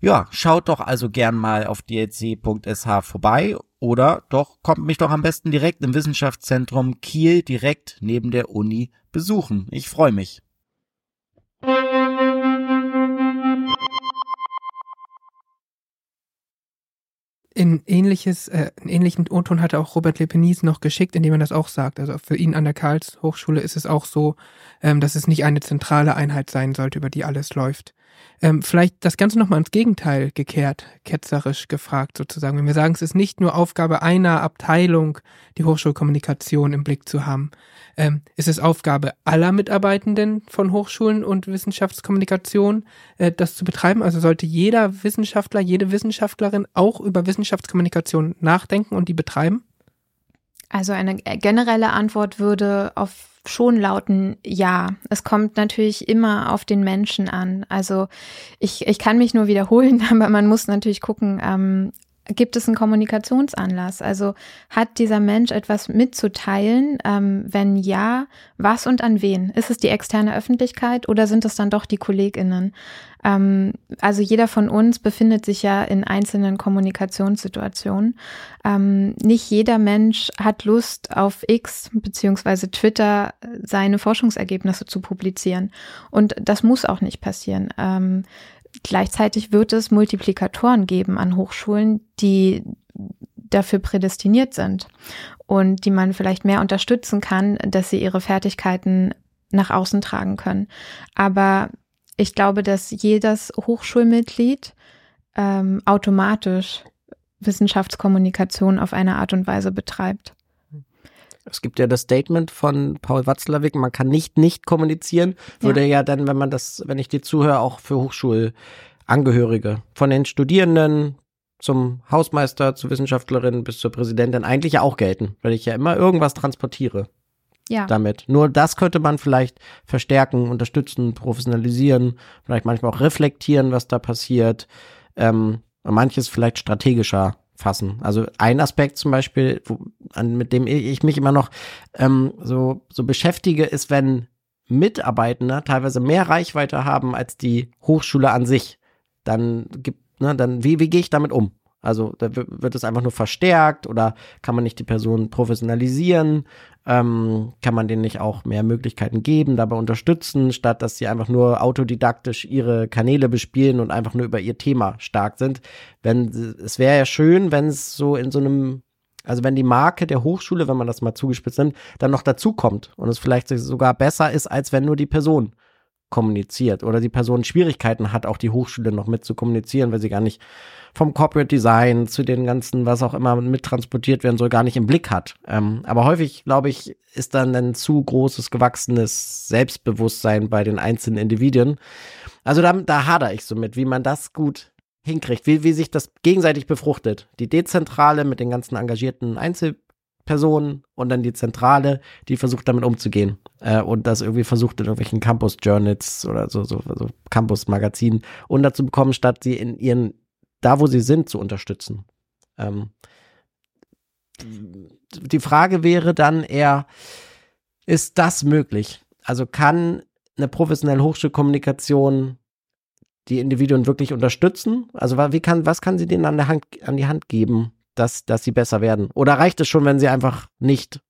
S6: Ja, schaut doch also gern mal auf dlc.sh vorbei oder doch kommt mich doch am besten direkt im Wissenschaftszentrum Kiel direkt neben der Uni besuchen. Ich freue mich.
S1: In ähnliches, äh, einen ähnlichen O-Ton hatte auch Robert Lepenis noch geschickt, indem er das auch sagt. Also für ihn an der Karls-Hochschule ist es auch so, ähm, dass es nicht eine zentrale Einheit sein sollte, über die alles läuft. Ähm, vielleicht das Ganze nochmal ins Gegenteil gekehrt, ketzerisch gefragt sozusagen. Wenn wir sagen, es ist nicht nur Aufgabe einer Abteilung, die Hochschulkommunikation im Blick zu haben, ähm, ist es Aufgabe aller Mitarbeitenden von Hochschulen und Wissenschaftskommunikation, äh, das zu betreiben. Also sollte jeder Wissenschaftler, jede Wissenschaftlerin auch über Wissenschaftskommunikation nachdenken und die betreiben?
S3: Also eine generelle Antwort würde auf schon lauten Ja. Es kommt natürlich immer auf den Menschen an. Also ich, ich kann mich nur wiederholen, aber man muss natürlich gucken, ähm, gibt es einen Kommunikationsanlass? Also hat dieser Mensch etwas mitzuteilen? Ähm, wenn ja, was und an wen? Ist es die externe Öffentlichkeit oder sind es dann doch die KollegInnen? Ähm, also jeder von uns befindet sich ja in einzelnen Kommunikationssituationen. Ähm, nicht jeder Mensch hat Lust auf X beziehungsweise Twitter seine Forschungsergebnisse zu publizieren. Und das muss auch nicht passieren. Gleichzeitig wird es Multiplikatoren geben an Hochschulen, die dafür prädestiniert sind und die man vielleicht mehr unterstützen kann, dass sie ihre Fertigkeiten nach außen tragen können. Aber ich glaube, dass jedes Hochschulmitglied ähm, automatisch Wissenschaftskommunikation auf eine Art und Weise betreibt.
S2: Es gibt ja das Statement von Paul Watzlawick, man kann nicht nicht kommunizieren. Würde ja. ja dann, wenn man das, wenn ich dir zuhöre, auch für Hochschulangehörige, von den Studierenden zum Hausmeister, zur Wissenschaftlerin bis zur Präsidentin eigentlich ja auch gelten, weil ich ja immer irgendwas transportiere. Ja. Damit. Nur das könnte man vielleicht verstärken, unterstützen, professionalisieren, vielleicht manchmal auch reflektieren, was da passiert. Ähm, manches vielleicht strategischer fassen. Also ein Aspekt zum Beispiel, wo, an, mit dem ich mich immer noch ähm, so, so beschäftige, ist, wenn Mitarbeitende teilweise mehr Reichweite haben als die Hochschule an sich, dann gibt, ne, dann, wie, wie gehe ich damit um? Also da wird es einfach nur verstärkt oder kann man nicht die Person professionalisieren? Ähm, kann man denen nicht auch mehr Möglichkeiten geben, dabei unterstützen, statt dass sie einfach nur autodidaktisch ihre Kanäle bespielen und einfach nur über ihr Thema stark sind? Wenn es wäre ja schön, wenn es so in so einem also wenn die Marke der Hochschule, wenn man das mal zugespitzt nimmt, dann noch dazukommt und es vielleicht sogar besser ist, als wenn nur die Person kommuniziert oder die Person Schwierigkeiten hat, auch die Hochschule noch mit zu kommunizieren, weil sie gar nicht vom Corporate Design zu den ganzen, was auch immer mittransportiert werden soll, gar nicht im Blick hat. Ähm, aber häufig, glaube ich, ist dann ein zu großes, gewachsenes Selbstbewusstsein bei den einzelnen Individuen. Also da, da hader ich so mit, wie man das gut hinkriegt, wie, wie sich das gegenseitig befruchtet. Die Dezentrale mit den ganzen engagierten Einzel Personen und dann die Zentrale, die versucht damit umzugehen äh, und das irgendwie versucht in irgendwelchen Campus Journals oder so, so, so Campus Magazinen unterzubekommen, statt sie in ihren, da wo sie sind, zu unterstützen. Ähm, die Frage wäre dann eher, ist das möglich? Also kann eine professionelle Hochschulkommunikation die Individuen wirklich unterstützen? Also wie kann, was kann sie denen an, der Hand, an die Hand geben, dass, dass sie besser werden? Oder reicht es schon, wenn sie einfach nicht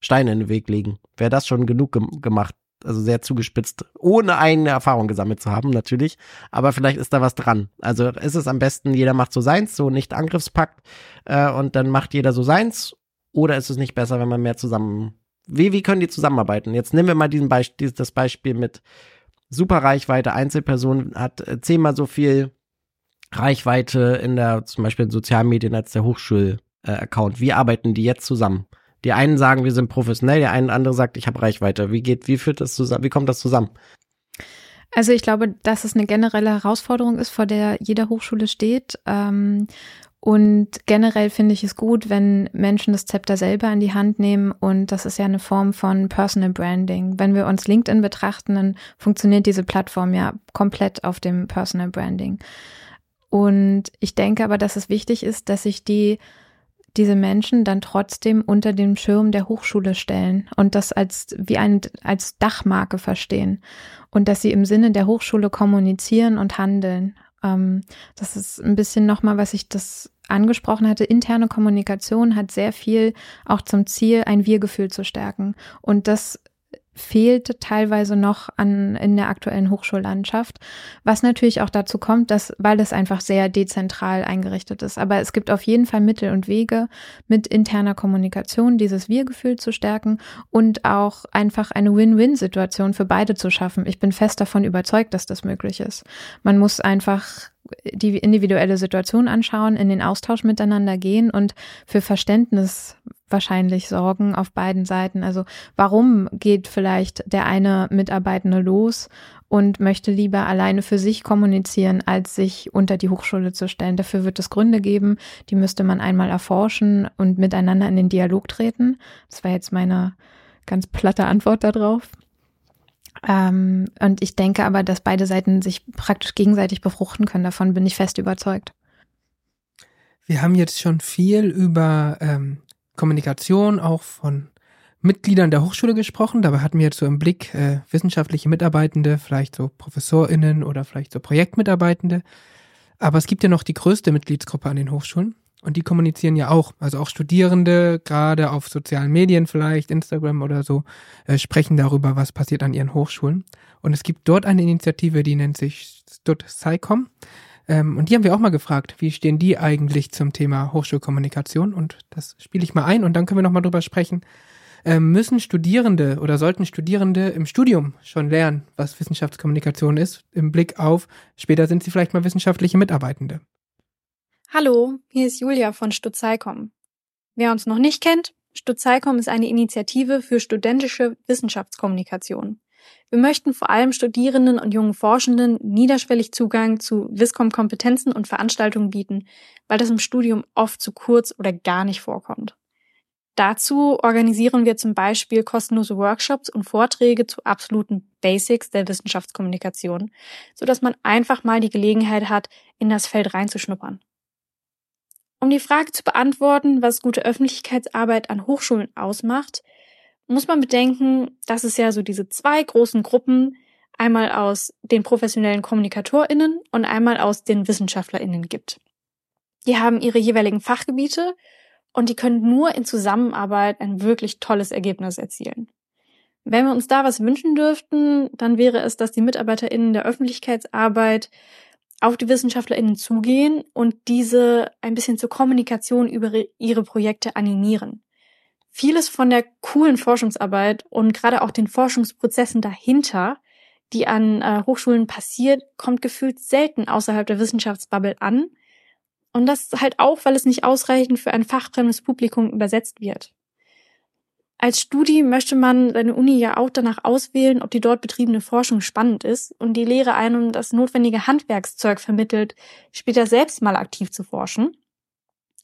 S2: Steine in den Weg legen? Wäre das schon genug ge gemacht? Also sehr zugespitzt, ohne eigene Erfahrung gesammelt zu haben, natürlich. Aber vielleicht ist da was dran. Also ist es am besten, jeder macht so seins, so nicht Angriffspakt, äh, und dann macht jeder so seins. Oder ist es nicht besser, wenn man mehr zusammen. Wie, wie können die zusammenarbeiten? Jetzt nehmen wir mal diesen Beispiel, das Beispiel mit Superreichweite. Einzelperson hat äh, zehnmal so viel Reichweite in der, zum Beispiel in Sozialmedien als der Hochschul-Account. Wie arbeiten die jetzt zusammen? Die einen sagen, wir sind professionell, der eine andere sagt, ich habe Reichweite. Wie geht, wie führt das zusammen, wie kommt das zusammen?
S3: Also ich glaube, dass es eine generelle Herausforderung ist, vor der jeder Hochschule steht. Ähm, und generell finde ich es gut, wenn Menschen das Zepter selber in die Hand nehmen. Und das ist ja eine Form von Personal Branding. Wenn wir uns LinkedIn betrachten, dann funktioniert diese Plattform ja komplett auf dem Personal Branding. Und ich denke aber, dass es wichtig ist, dass sich die diese Menschen dann trotzdem unter dem Schirm der Hochschule stellen und das als wie ein als Dachmarke verstehen und dass sie im Sinne der Hochschule kommunizieren und handeln. Ähm, das ist ein bisschen nochmal, was ich das angesprochen hatte. Interne Kommunikation hat sehr viel auch zum Ziel, ein Wir-Gefühl zu stärken und das fehlt teilweise noch an, in der aktuellen Hochschullandschaft, was natürlich auch dazu kommt, dass, weil es einfach sehr dezentral eingerichtet ist. Aber es gibt auf jeden Fall Mittel und Wege, mit interner Kommunikation dieses Wir-Gefühl zu stärken und auch einfach eine Win-Win-Situation für beide zu schaffen. Ich bin fest davon überzeugt, dass das möglich ist. Man muss einfach die individuelle Situation anschauen, in den Austausch miteinander gehen und für Verständnis wahrscheinlich sorgen auf beiden Seiten. Also warum geht vielleicht der eine Mitarbeitende los und möchte lieber alleine für sich kommunizieren, als sich unter die Hochschule zu stellen? Dafür wird es Gründe geben, die müsste man einmal erforschen und miteinander in den Dialog treten. Das war jetzt meine ganz platte Antwort darauf. Ähm, und ich denke aber, dass beide Seiten sich praktisch gegenseitig befruchten können. Davon bin ich fest überzeugt.
S1: Wir haben jetzt schon viel über ähm, Kommunikation auch von Mitgliedern der Hochschule gesprochen. Dabei hatten wir jetzt so im Blick äh, wissenschaftliche Mitarbeitende, vielleicht so ProfessorInnen oder vielleicht so Projektmitarbeitende. Aber es gibt ja noch die größte Mitgliedsgruppe an den Hochschulen. Und die kommunizieren ja auch. Also auch Studierende, gerade auf sozialen Medien vielleicht, Instagram oder so, äh, sprechen darüber, was passiert an ihren Hochschulen. Und es gibt dort eine Initiative, die nennt sich Stud SciCom. Ähm, und die haben wir auch mal gefragt, wie stehen die eigentlich zum Thema Hochschulkommunikation? Und das spiele ich mal ein und dann können wir nochmal drüber sprechen. Ähm, müssen Studierende oder sollten Studierende im Studium schon lernen, was Wissenschaftskommunikation ist, im Blick auf, später sind sie vielleicht mal wissenschaftliche Mitarbeitende?
S7: Hallo, hier ist Julia von Stutzeikom. Wer uns noch nicht kennt, Stutzeikom ist eine Initiative für studentische Wissenschaftskommunikation. Wir möchten vor allem Studierenden und jungen Forschenden niederschwellig Zugang zu Wiscom-Kompetenzen und Veranstaltungen bieten, weil das im Studium oft zu kurz oder gar nicht vorkommt. Dazu organisieren wir zum Beispiel kostenlose Workshops und Vorträge zu absoluten Basics der Wissenschaftskommunikation, so dass man einfach mal die Gelegenheit hat, in das Feld reinzuschnuppern. Um die Frage zu beantworten, was gute Öffentlichkeitsarbeit an Hochschulen ausmacht, muss man bedenken, dass es ja so diese zwei großen Gruppen einmal aus den professionellen KommunikatorInnen und einmal aus den WissenschaftlerInnen gibt. Die haben ihre jeweiligen Fachgebiete und die können nur in Zusammenarbeit ein wirklich tolles Ergebnis erzielen. Wenn wir uns da was wünschen dürften, dann wäre es, dass die MitarbeiterInnen der Öffentlichkeitsarbeit auf die WissenschaftlerInnen zugehen und diese ein bisschen zur Kommunikation über ihre Projekte animieren vieles von der coolen Forschungsarbeit und gerade auch den Forschungsprozessen dahinter, die an äh, Hochschulen passiert, kommt gefühlt selten außerhalb der Wissenschaftsbubble an. Und das halt auch, weil es nicht ausreichend für ein fachfremdes Publikum übersetzt wird. Als Studie möchte man seine Uni ja auch danach auswählen, ob die dort betriebene Forschung spannend ist und die Lehre einem das notwendige Handwerkszeug vermittelt, später selbst mal aktiv zu forschen.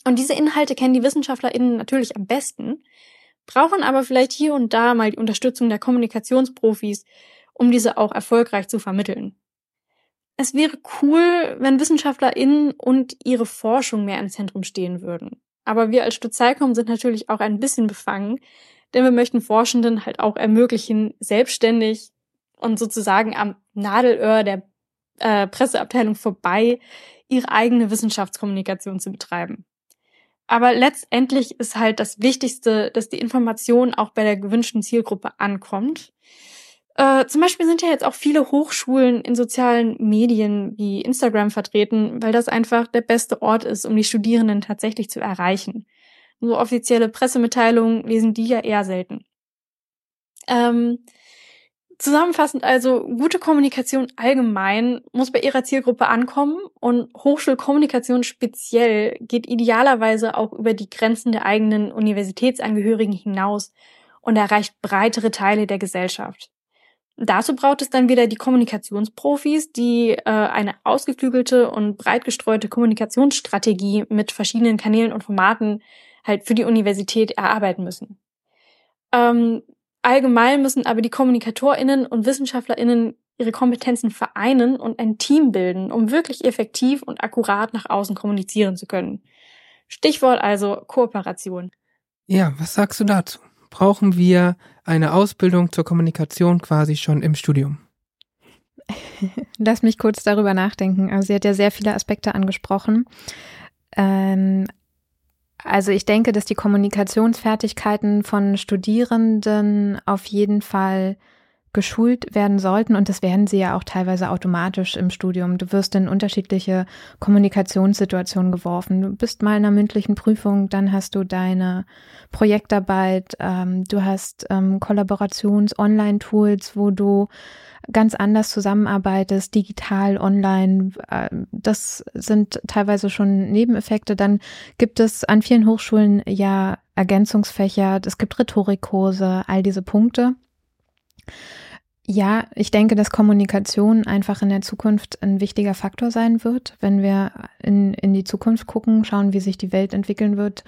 S7: Und diese Inhalte kennen die WissenschaftlerInnen natürlich am besten, brauchen aber vielleicht hier und da mal die Unterstützung der Kommunikationsprofis, um diese auch erfolgreich zu vermitteln. Es wäre cool, wenn WissenschaftlerInnen und ihre Forschung mehr im Zentrum stehen würden. Aber wir als Stuzalkom sind natürlich auch ein bisschen befangen, denn wir möchten Forschenden halt auch ermöglichen, selbstständig und sozusagen am Nadelöhr der äh, Presseabteilung vorbei ihre eigene Wissenschaftskommunikation zu betreiben. Aber letztendlich ist halt das Wichtigste, dass die Information auch bei der gewünschten Zielgruppe ankommt. Äh, zum Beispiel sind ja jetzt auch viele Hochschulen in sozialen Medien wie Instagram vertreten, weil das einfach der beste Ort ist, um die Studierenden tatsächlich zu erreichen. So offizielle Pressemitteilungen lesen die ja eher selten. Ähm, Zusammenfassend also, gute Kommunikation allgemein muss bei ihrer Zielgruppe ankommen und Hochschulkommunikation speziell geht idealerweise auch über die Grenzen der eigenen Universitätsangehörigen hinaus und erreicht breitere Teile der Gesellschaft. Dazu braucht es dann wieder die Kommunikationsprofis, die äh, eine ausgeklügelte und breit gestreute Kommunikationsstrategie mit verschiedenen Kanälen und Formaten halt für die Universität erarbeiten müssen. Ähm, allgemein müssen aber die KommunikatorInnen und WissenschaftlerInnen ihre Kompetenzen vereinen und ein Team bilden, um wirklich effektiv und akkurat nach außen kommunizieren zu können. Stichwort also Kooperation.
S1: Ja, was sagst du dazu? Brauchen wir eine Ausbildung zur Kommunikation quasi schon im Studium?
S3: Lass mich kurz darüber nachdenken. Also sie hat ja sehr viele Aspekte angesprochen. Ähm, also ich denke, dass die Kommunikationsfertigkeiten von Studierenden auf jeden Fall geschult werden sollten und das werden sie ja auch teilweise automatisch im Studium. Du wirst in unterschiedliche Kommunikationssituationen geworfen. Du bist mal in einer mündlichen Prüfung, dann hast du deine Projektarbeit, ähm, du hast ähm, Kollaborations-Online-Tools, wo du ganz anders zusammenarbeitest, digital, online. Äh, das sind teilweise schon Nebeneffekte. Dann gibt es an vielen Hochschulen ja Ergänzungsfächer, es gibt Rhetorikkurse, all diese Punkte. Ja, ich denke, dass Kommunikation einfach in der Zukunft ein wichtiger Faktor sein wird, wenn wir in, in die Zukunft gucken, schauen, wie sich die Welt entwickeln wird.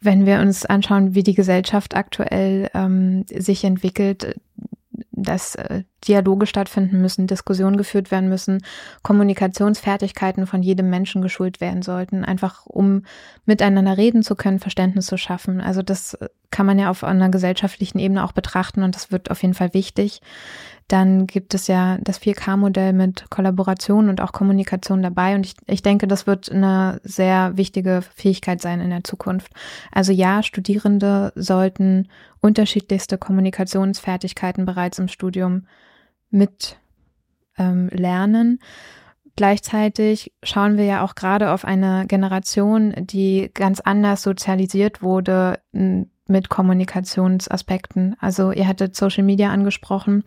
S3: Wenn wir uns anschauen, wie die Gesellschaft aktuell ähm, sich entwickelt, dass äh, Dialoge stattfinden müssen, Diskussionen geführt werden müssen, Kommunikationsfertigkeiten von jedem Menschen geschult werden sollten, einfach um miteinander reden zu können, Verständnis zu schaffen. Also das kann man ja auf einer gesellschaftlichen Ebene auch betrachten und das wird auf jeden Fall wichtig. Dann gibt es ja das 4K-Modell mit Kollaboration und auch Kommunikation dabei. Und ich, ich denke, das wird eine sehr wichtige Fähigkeit sein in der Zukunft. Also ja, Studierende sollten unterschiedlichste Kommunikationsfertigkeiten bereits im Studium mit ähm, lernen. Gleichzeitig schauen wir ja auch gerade auf eine Generation, die ganz anders sozialisiert wurde mit Kommunikationsaspekten. Also ihr hattet Social Media angesprochen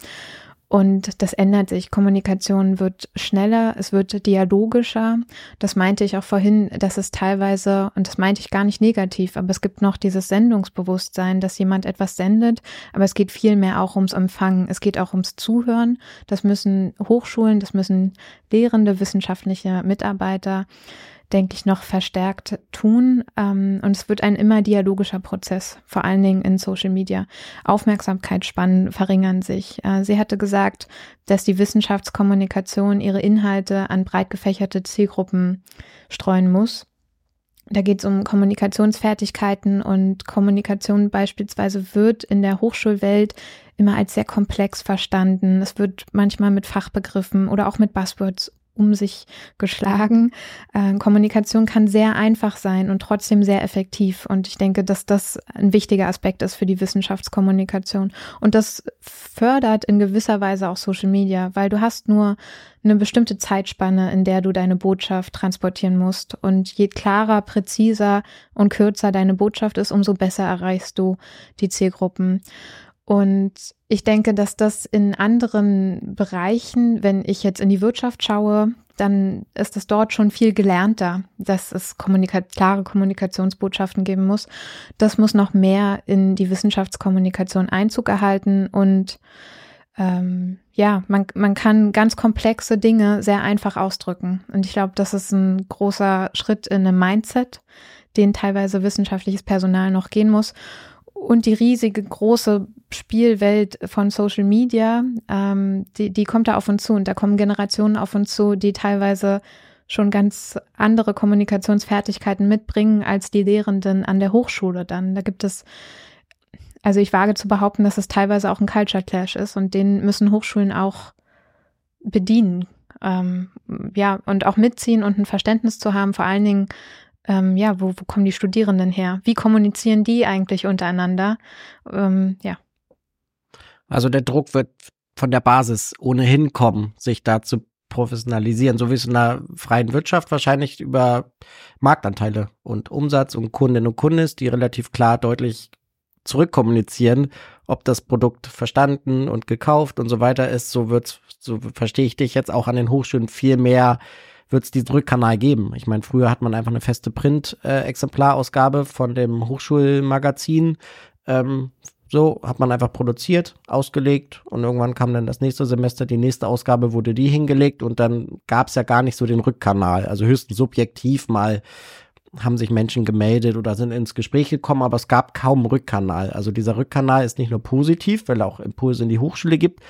S3: und das ändert sich. Kommunikation wird schneller, es wird dialogischer. Das meinte ich auch vorhin, dass es teilweise, und das meinte ich gar nicht negativ, aber es gibt noch dieses Sendungsbewusstsein, dass jemand etwas sendet, aber es geht viel mehr auch ums Empfangen. Es geht auch ums Zuhören. Das müssen Hochschulen, das müssen lehrende wissenschaftliche Mitarbeiter denke ich, noch verstärkt tun. Ähm, und es wird ein immer dialogischer Prozess, vor allen Dingen in Social Media. Aufmerksamkeitsspannen verringern sich. Äh, sie hatte gesagt, dass die Wissenschaftskommunikation ihre Inhalte an breit gefächerte Zielgruppen streuen muss. Da geht es um Kommunikationsfertigkeiten und Kommunikation beispielsweise wird in der Hochschulwelt immer als sehr komplex verstanden. Es wird manchmal mit Fachbegriffen oder auch mit Buzzwords um sich geschlagen. Äh, Kommunikation kann sehr einfach sein und trotzdem sehr effektiv. Und ich denke, dass das ein wichtiger Aspekt ist für die Wissenschaftskommunikation. Und das fördert in gewisser Weise auch Social Media, weil du hast nur eine bestimmte Zeitspanne, in der du deine Botschaft transportieren musst. Und je klarer, präziser und kürzer deine Botschaft ist, umso besser erreichst du die Zielgruppen. Und ich denke, dass das in anderen Bereichen, wenn ich jetzt in die Wirtschaft schaue, dann ist es dort schon viel gelernter, dass es kommunika klare Kommunikationsbotschaften geben muss. Das muss noch mehr in die Wissenschaftskommunikation Einzug erhalten und ähm, ja, man, man kann ganz komplexe Dinge sehr einfach ausdrücken. Und ich glaube, das ist ein großer Schritt in einem Mindset, den teilweise wissenschaftliches Personal noch gehen muss und die riesige große Spielwelt von Social Media, ähm, die, die kommt da auf uns zu und da kommen Generationen auf uns zu, die teilweise schon ganz andere Kommunikationsfertigkeiten mitbringen als die Lehrenden an der Hochschule dann. Da gibt es, also ich wage zu behaupten, dass es teilweise auch ein Culture Clash ist und den müssen Hochschulen auch bedienen. Ähm, ja, und auch mitziehen und ein Verständnis zu haben, vor allen Dingen ähm, ja, wo, wo kommen die Studierenden her? Wie kommunizieren die eigentlich untereinander? Ähm, ja.
S2: Also der Druck wird von der Basis ohnehin kommen, sich da zu professionalisieren, so wie es in der freien Wirtschaft wahrscheinlich über Marktanteile und Umsatz und Kundinnen und Kunden ist, die relativ klar deutlich zurückkommunizieren ob das Produkt verstanden und gekauft und so weiter ist, so wird's, so verstehe ich dich jetzt auch an den Hochschulen viel mehr wird es diesen Rückkanal geben. Ich meine, früher hat man einfach eine feste Print-Exemplarausgabe von dem Hochschulmagazin. Ähm, so hat man einfach produziert, ausgelegt und irgendwann kam dann das nächste Semester, die nächste Ausgabe wurde die hingelegt und dann gab es ja gar nicht so den Rückkanal. Also höchstens subjektiv mal haben sich Menschen gemeldet oder sind ins Gespräch gekommen, aber es gab kaum Rückkanal. Also dieser Rückkanal ist nicht nur positiv, weil er auch Impulse in die Hochschule gibt,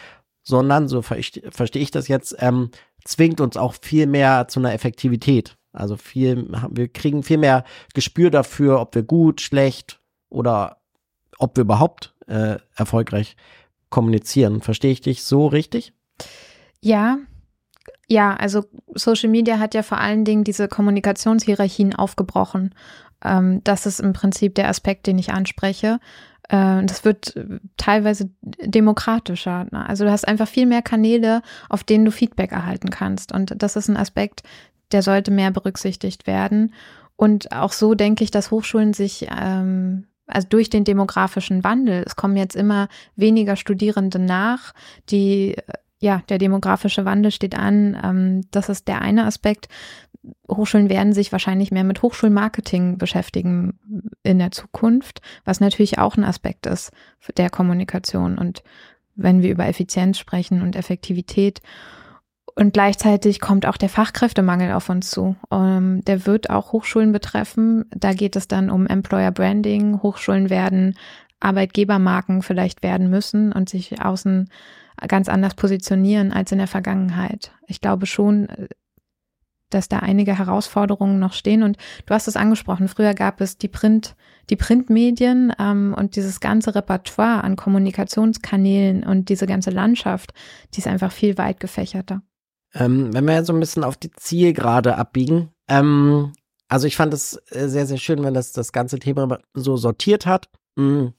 S2: sondern, so verstehe ich das jetzt, ähm, zwingt uns auch viel mehr zu einer Effektivität. Also viel, wir kriegen viel mehr Gespür dafür, ob wir gut, schlecht oder ob wir überhaupt äh, erfolgreich kommunizieren. Verstehe ich dich so richtig?
S3: Ja. Ja, also Social Media hat ja vor allen Dingen diese Kommunikationshierarchien aufgebrochen. Ähm, das ist im Prinzip der Aspekt, den ich anspreche. Äh, das wird teilweise demokratischer. Ne? Also du hast einfach viel mehr Kanäle, auf denen du Feedback erhalten kannst. Und das ist ein Aspekt, der sollte mehr berücksichtigt werden. Und auch so denke ich, dass Hochschulen sich ähm, also durch den demografischen Wandel, es kommen jetzt immer weniger Studierende nach, die ja, der demografische Wandel steht an. Ähm, das ist der eine Aspekt. Hochschulen werden sich wahrscheinlich mehr mit Hochschulmarketing beschäftigen in der Zukunft, was natürlich auch ein Aspekt ist der Kommunikation. Und wenn wir über Effizienz sprechen und Effektivität und gleichzeitig kommt auch der Fachkräftemangel auf uns zu. Ähm, der wird auch Hochschulen betreffen. Da geht es dann um Employer Branding. Hochschulen werden Arbeitgebermarken vielleicht werden müssen und sich außen ganz anders positionieren als in der Vergangenheit. Ich glaube schon, dass da einige Herausforderungen noch stehen. Und du hast es angesprochen, früher gab es die Print, die Printmedien ähm, und dieses ganze Repertoire an Kommunikationskanälen und diese ganze Landschaft, die ist einfach viel weit gefächerter.
S2: Ähm, wenn wir so ein bisschen auf die Zielgerade abbiegen, ähm, also ich fand es äh, sehr, sehr schön, wenn das das ganze Thema so sortiert hat, mh, mm,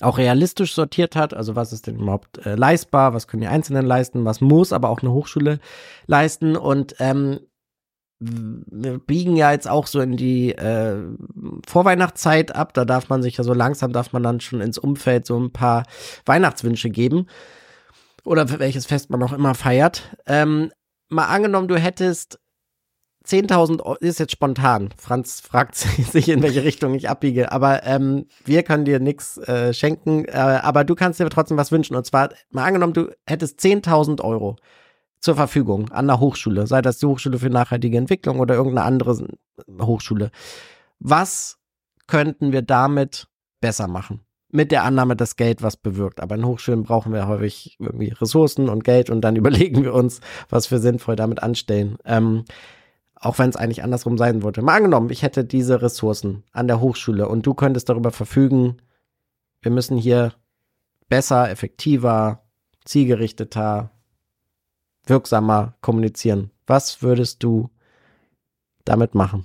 S2: auch realistisch sortiert hat, also was ist denn überhaupt äh, leistbar, was können die Einzelnen leisten, was muss aber auch eine Hochschule leisten und ähm, wir biegen ja jetzt auch so in die äh, Vorweihnachtszeit ab, da darf man sich ja so langsam, darf man dann schon ins Umfeld so ein paar Weihnachtswünsche geben oder welches Fest man auch immer feiert. Ähm, mal angenommen, du hättest 10.000 Euro, ist jetzt spontan. Franz fragt sich, in welche Richtung ich abbiege. Aber ähm, wir können dir nichts äh, schenken. Äh, aber du kannst dir trotzdem was wünschen. Und zwar, mal angenommen, du hättest 10.000 Euro zur Verfügung an der Hochschule. Sei das die Hochschule für nachhaltige Entwicklung oder irgendeine andere Hochschule. Was könnten wir damit besser machen? mit der Annahme, dass Geld was bewirkt. Aber in Hochschulen brauchen wir häufig irgendwie Ressourcen und Geld und dann überlegen wir uns, was wir sinnvoll damit anstellen. Ähm, auch wenn es eigentlich andersrum sein würde. Mal angenommen, ich hätte diese Ressourcen an der Hochschule und du könntest darüber verfügen, wir müssen hier besser, effektiver, zielgerichteter, wirksamer kommunizieren. Was würdest du damit machen?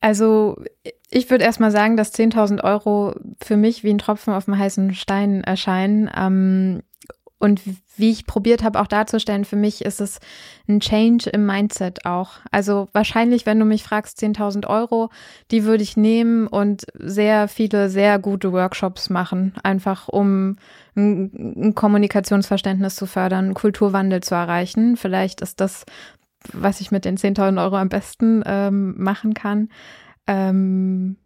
S3: Also ich würde erstmal sagen, dass 10.000 Euro für mich wie ein Tropfen auf dem heißen Stein erscheinen. Ähm, und wie ich probiert habe, auch darzustellen, für mich ist es ein Change im Mindset auch. Also wahrscheinlich, wenn du mich fragst, 10.000 Euro, die würde ich nehmen und sehr viele, sehr gute Workshops machen, einfach um ein, Kommunikationsverständnis zu fördern, Kulturwandel zu erreichen. Vielleicht ist das, was ich mit den 10.000 Euro am besten ähm, machen kann. Ähm,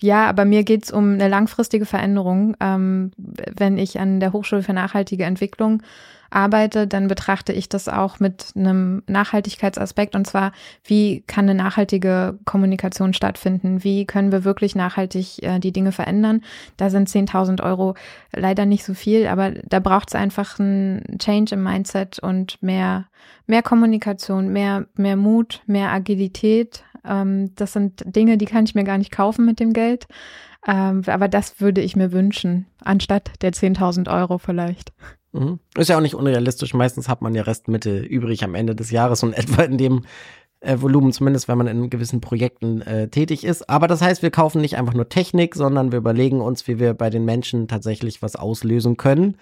S3: ja, aber mir geht's um eine langfristige Veränderung. Ähm, wenn ich an der Hochschule für nachhaltige Entwicklung arbeite, dann betrachte ich das auch mit einem Nachhaltigkeitsaspekt und zwar, wie kann eine nachhaltige Kommunikation stattfinden? Wie können wir wirklich nachhaltig äh, die Dinge verändern? Da sind 10.000 Euro leider nicht so viel, aber da braucht es einfach einen Change im Mindset und mehr, mehr Kommunikation, mehr, mehr Mut, mehr Agilität, ähm, das sind Dinge, die kann ich mir gar nicht kaufen mit dem Geld. Ähm, aber das würde ich mir wünschen, anstatt der 10.000 Euro vielleicht.
S2: Mhm. Ist ja auch nicht unrealistisch. Meistens hat man ja Restmittel übrig am Ende des Jahres und etwa in dem äh, Volumen, zumindest wenn man in gewissen Projekten äh, tätig ist. Aber das heißt, wir kaufen nicht einfach nur Technik, sondern wir überlegen uns, wie wir bei den Menschen tatsächlich was auslösen können,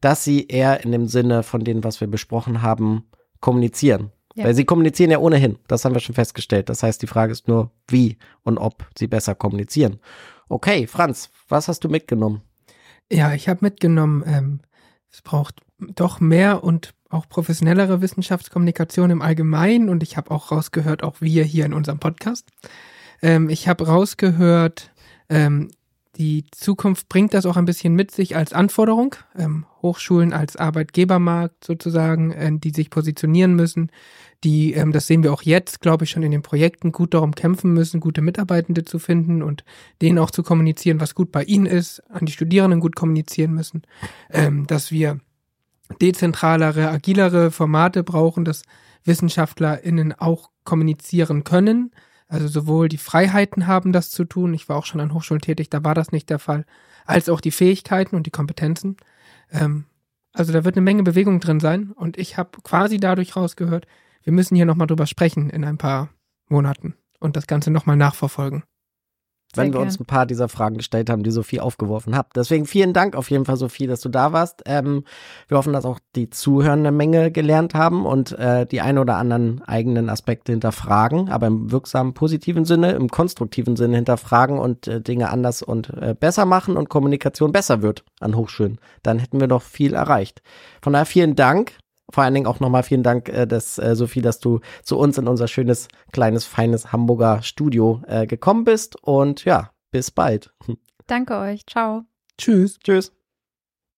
S2: dass sie eher in dem Sinne von dem, was wir besprochen haben, kommunizieren. Ja. Weil sie kommunizieren ja ohnehin. Das haben wir schon festgestellt. Das heißt, die Frage ist nur, wie und ob sie besser kommunizieren. Okay, Franz, was hast du mitgenommen?
S1: Ja, ich habe mitgenommen, ähm, es braucht doch mehr und auch professionellere Wissenschaftskommunikation im Allgemeinen und ich habe auch rausgehört, auch wir hier in unserem Podcast. Ähm, ich habe rausgehört, ähm, die Zukunft bringt das auch ein bisschen mit sich als Anforderung. Ähm, Hochschulen als Arbeitgebermarkt sozusagen, äh, die sich positionieren müssen, die, ähm, das sehen wir auch jetzt, glaube ich, schon in den Projekten, gut darum kämpfen müssen, gute Mitarbeitende zu finden und denen auch zu kommunizieren, was gut bei ihnen ist, an die Studierenden gut kommunizieren müssen, ähm, dass wir dezentralere, agilere Formate brauchen, dass WissenschaftlerInnen auch kommunizieren können, also sowohl die Freiheiten haben, das zu tun, ich war auch schon an Hochschulen tätig, da war das nicht der Fall, als auch die Fähigkeiten und die Kompetenzen. Ähm, also da wird eine Menge Bewegung drin sein und ich habe quasi dadurch rausgehört, wir müssen hier nochmal drüber sprechen in ein paar Monaten und das Ganze nochmal nachverfolgen
S2: wenn wir uns ein paar dieser Fragen gestellt haben, die Sophie aufgeworfen hat. Deswegen vielen Dank auf jeden Fall, Sophie, dass du da warst. Ähm, wir hoffen, dass auch die Zuhörende Menge gelernt haben und äh, die ein oder anderen eigenen Aspekte hinterfragen, aber im wirksamen positiven Sinne, im konstruktiven Sinne hinterfragen und äh, Dinge anders und äh, besser machen und Kommunikation besser wird an Hochschulen. Dann hätten wir doch viel erreicht. Von daher vielen Dank vor allen Dingen auch nochmal vielen Dank, äh, dass, äh, Sophie, dass du zu uns in unser schönes, kleines, feines Hamburger Studio äh, gekommen bist. Und ja, bis bald.
S3: Danke euch. Ciao.
S1: Tschüss.
S2: Tschüss.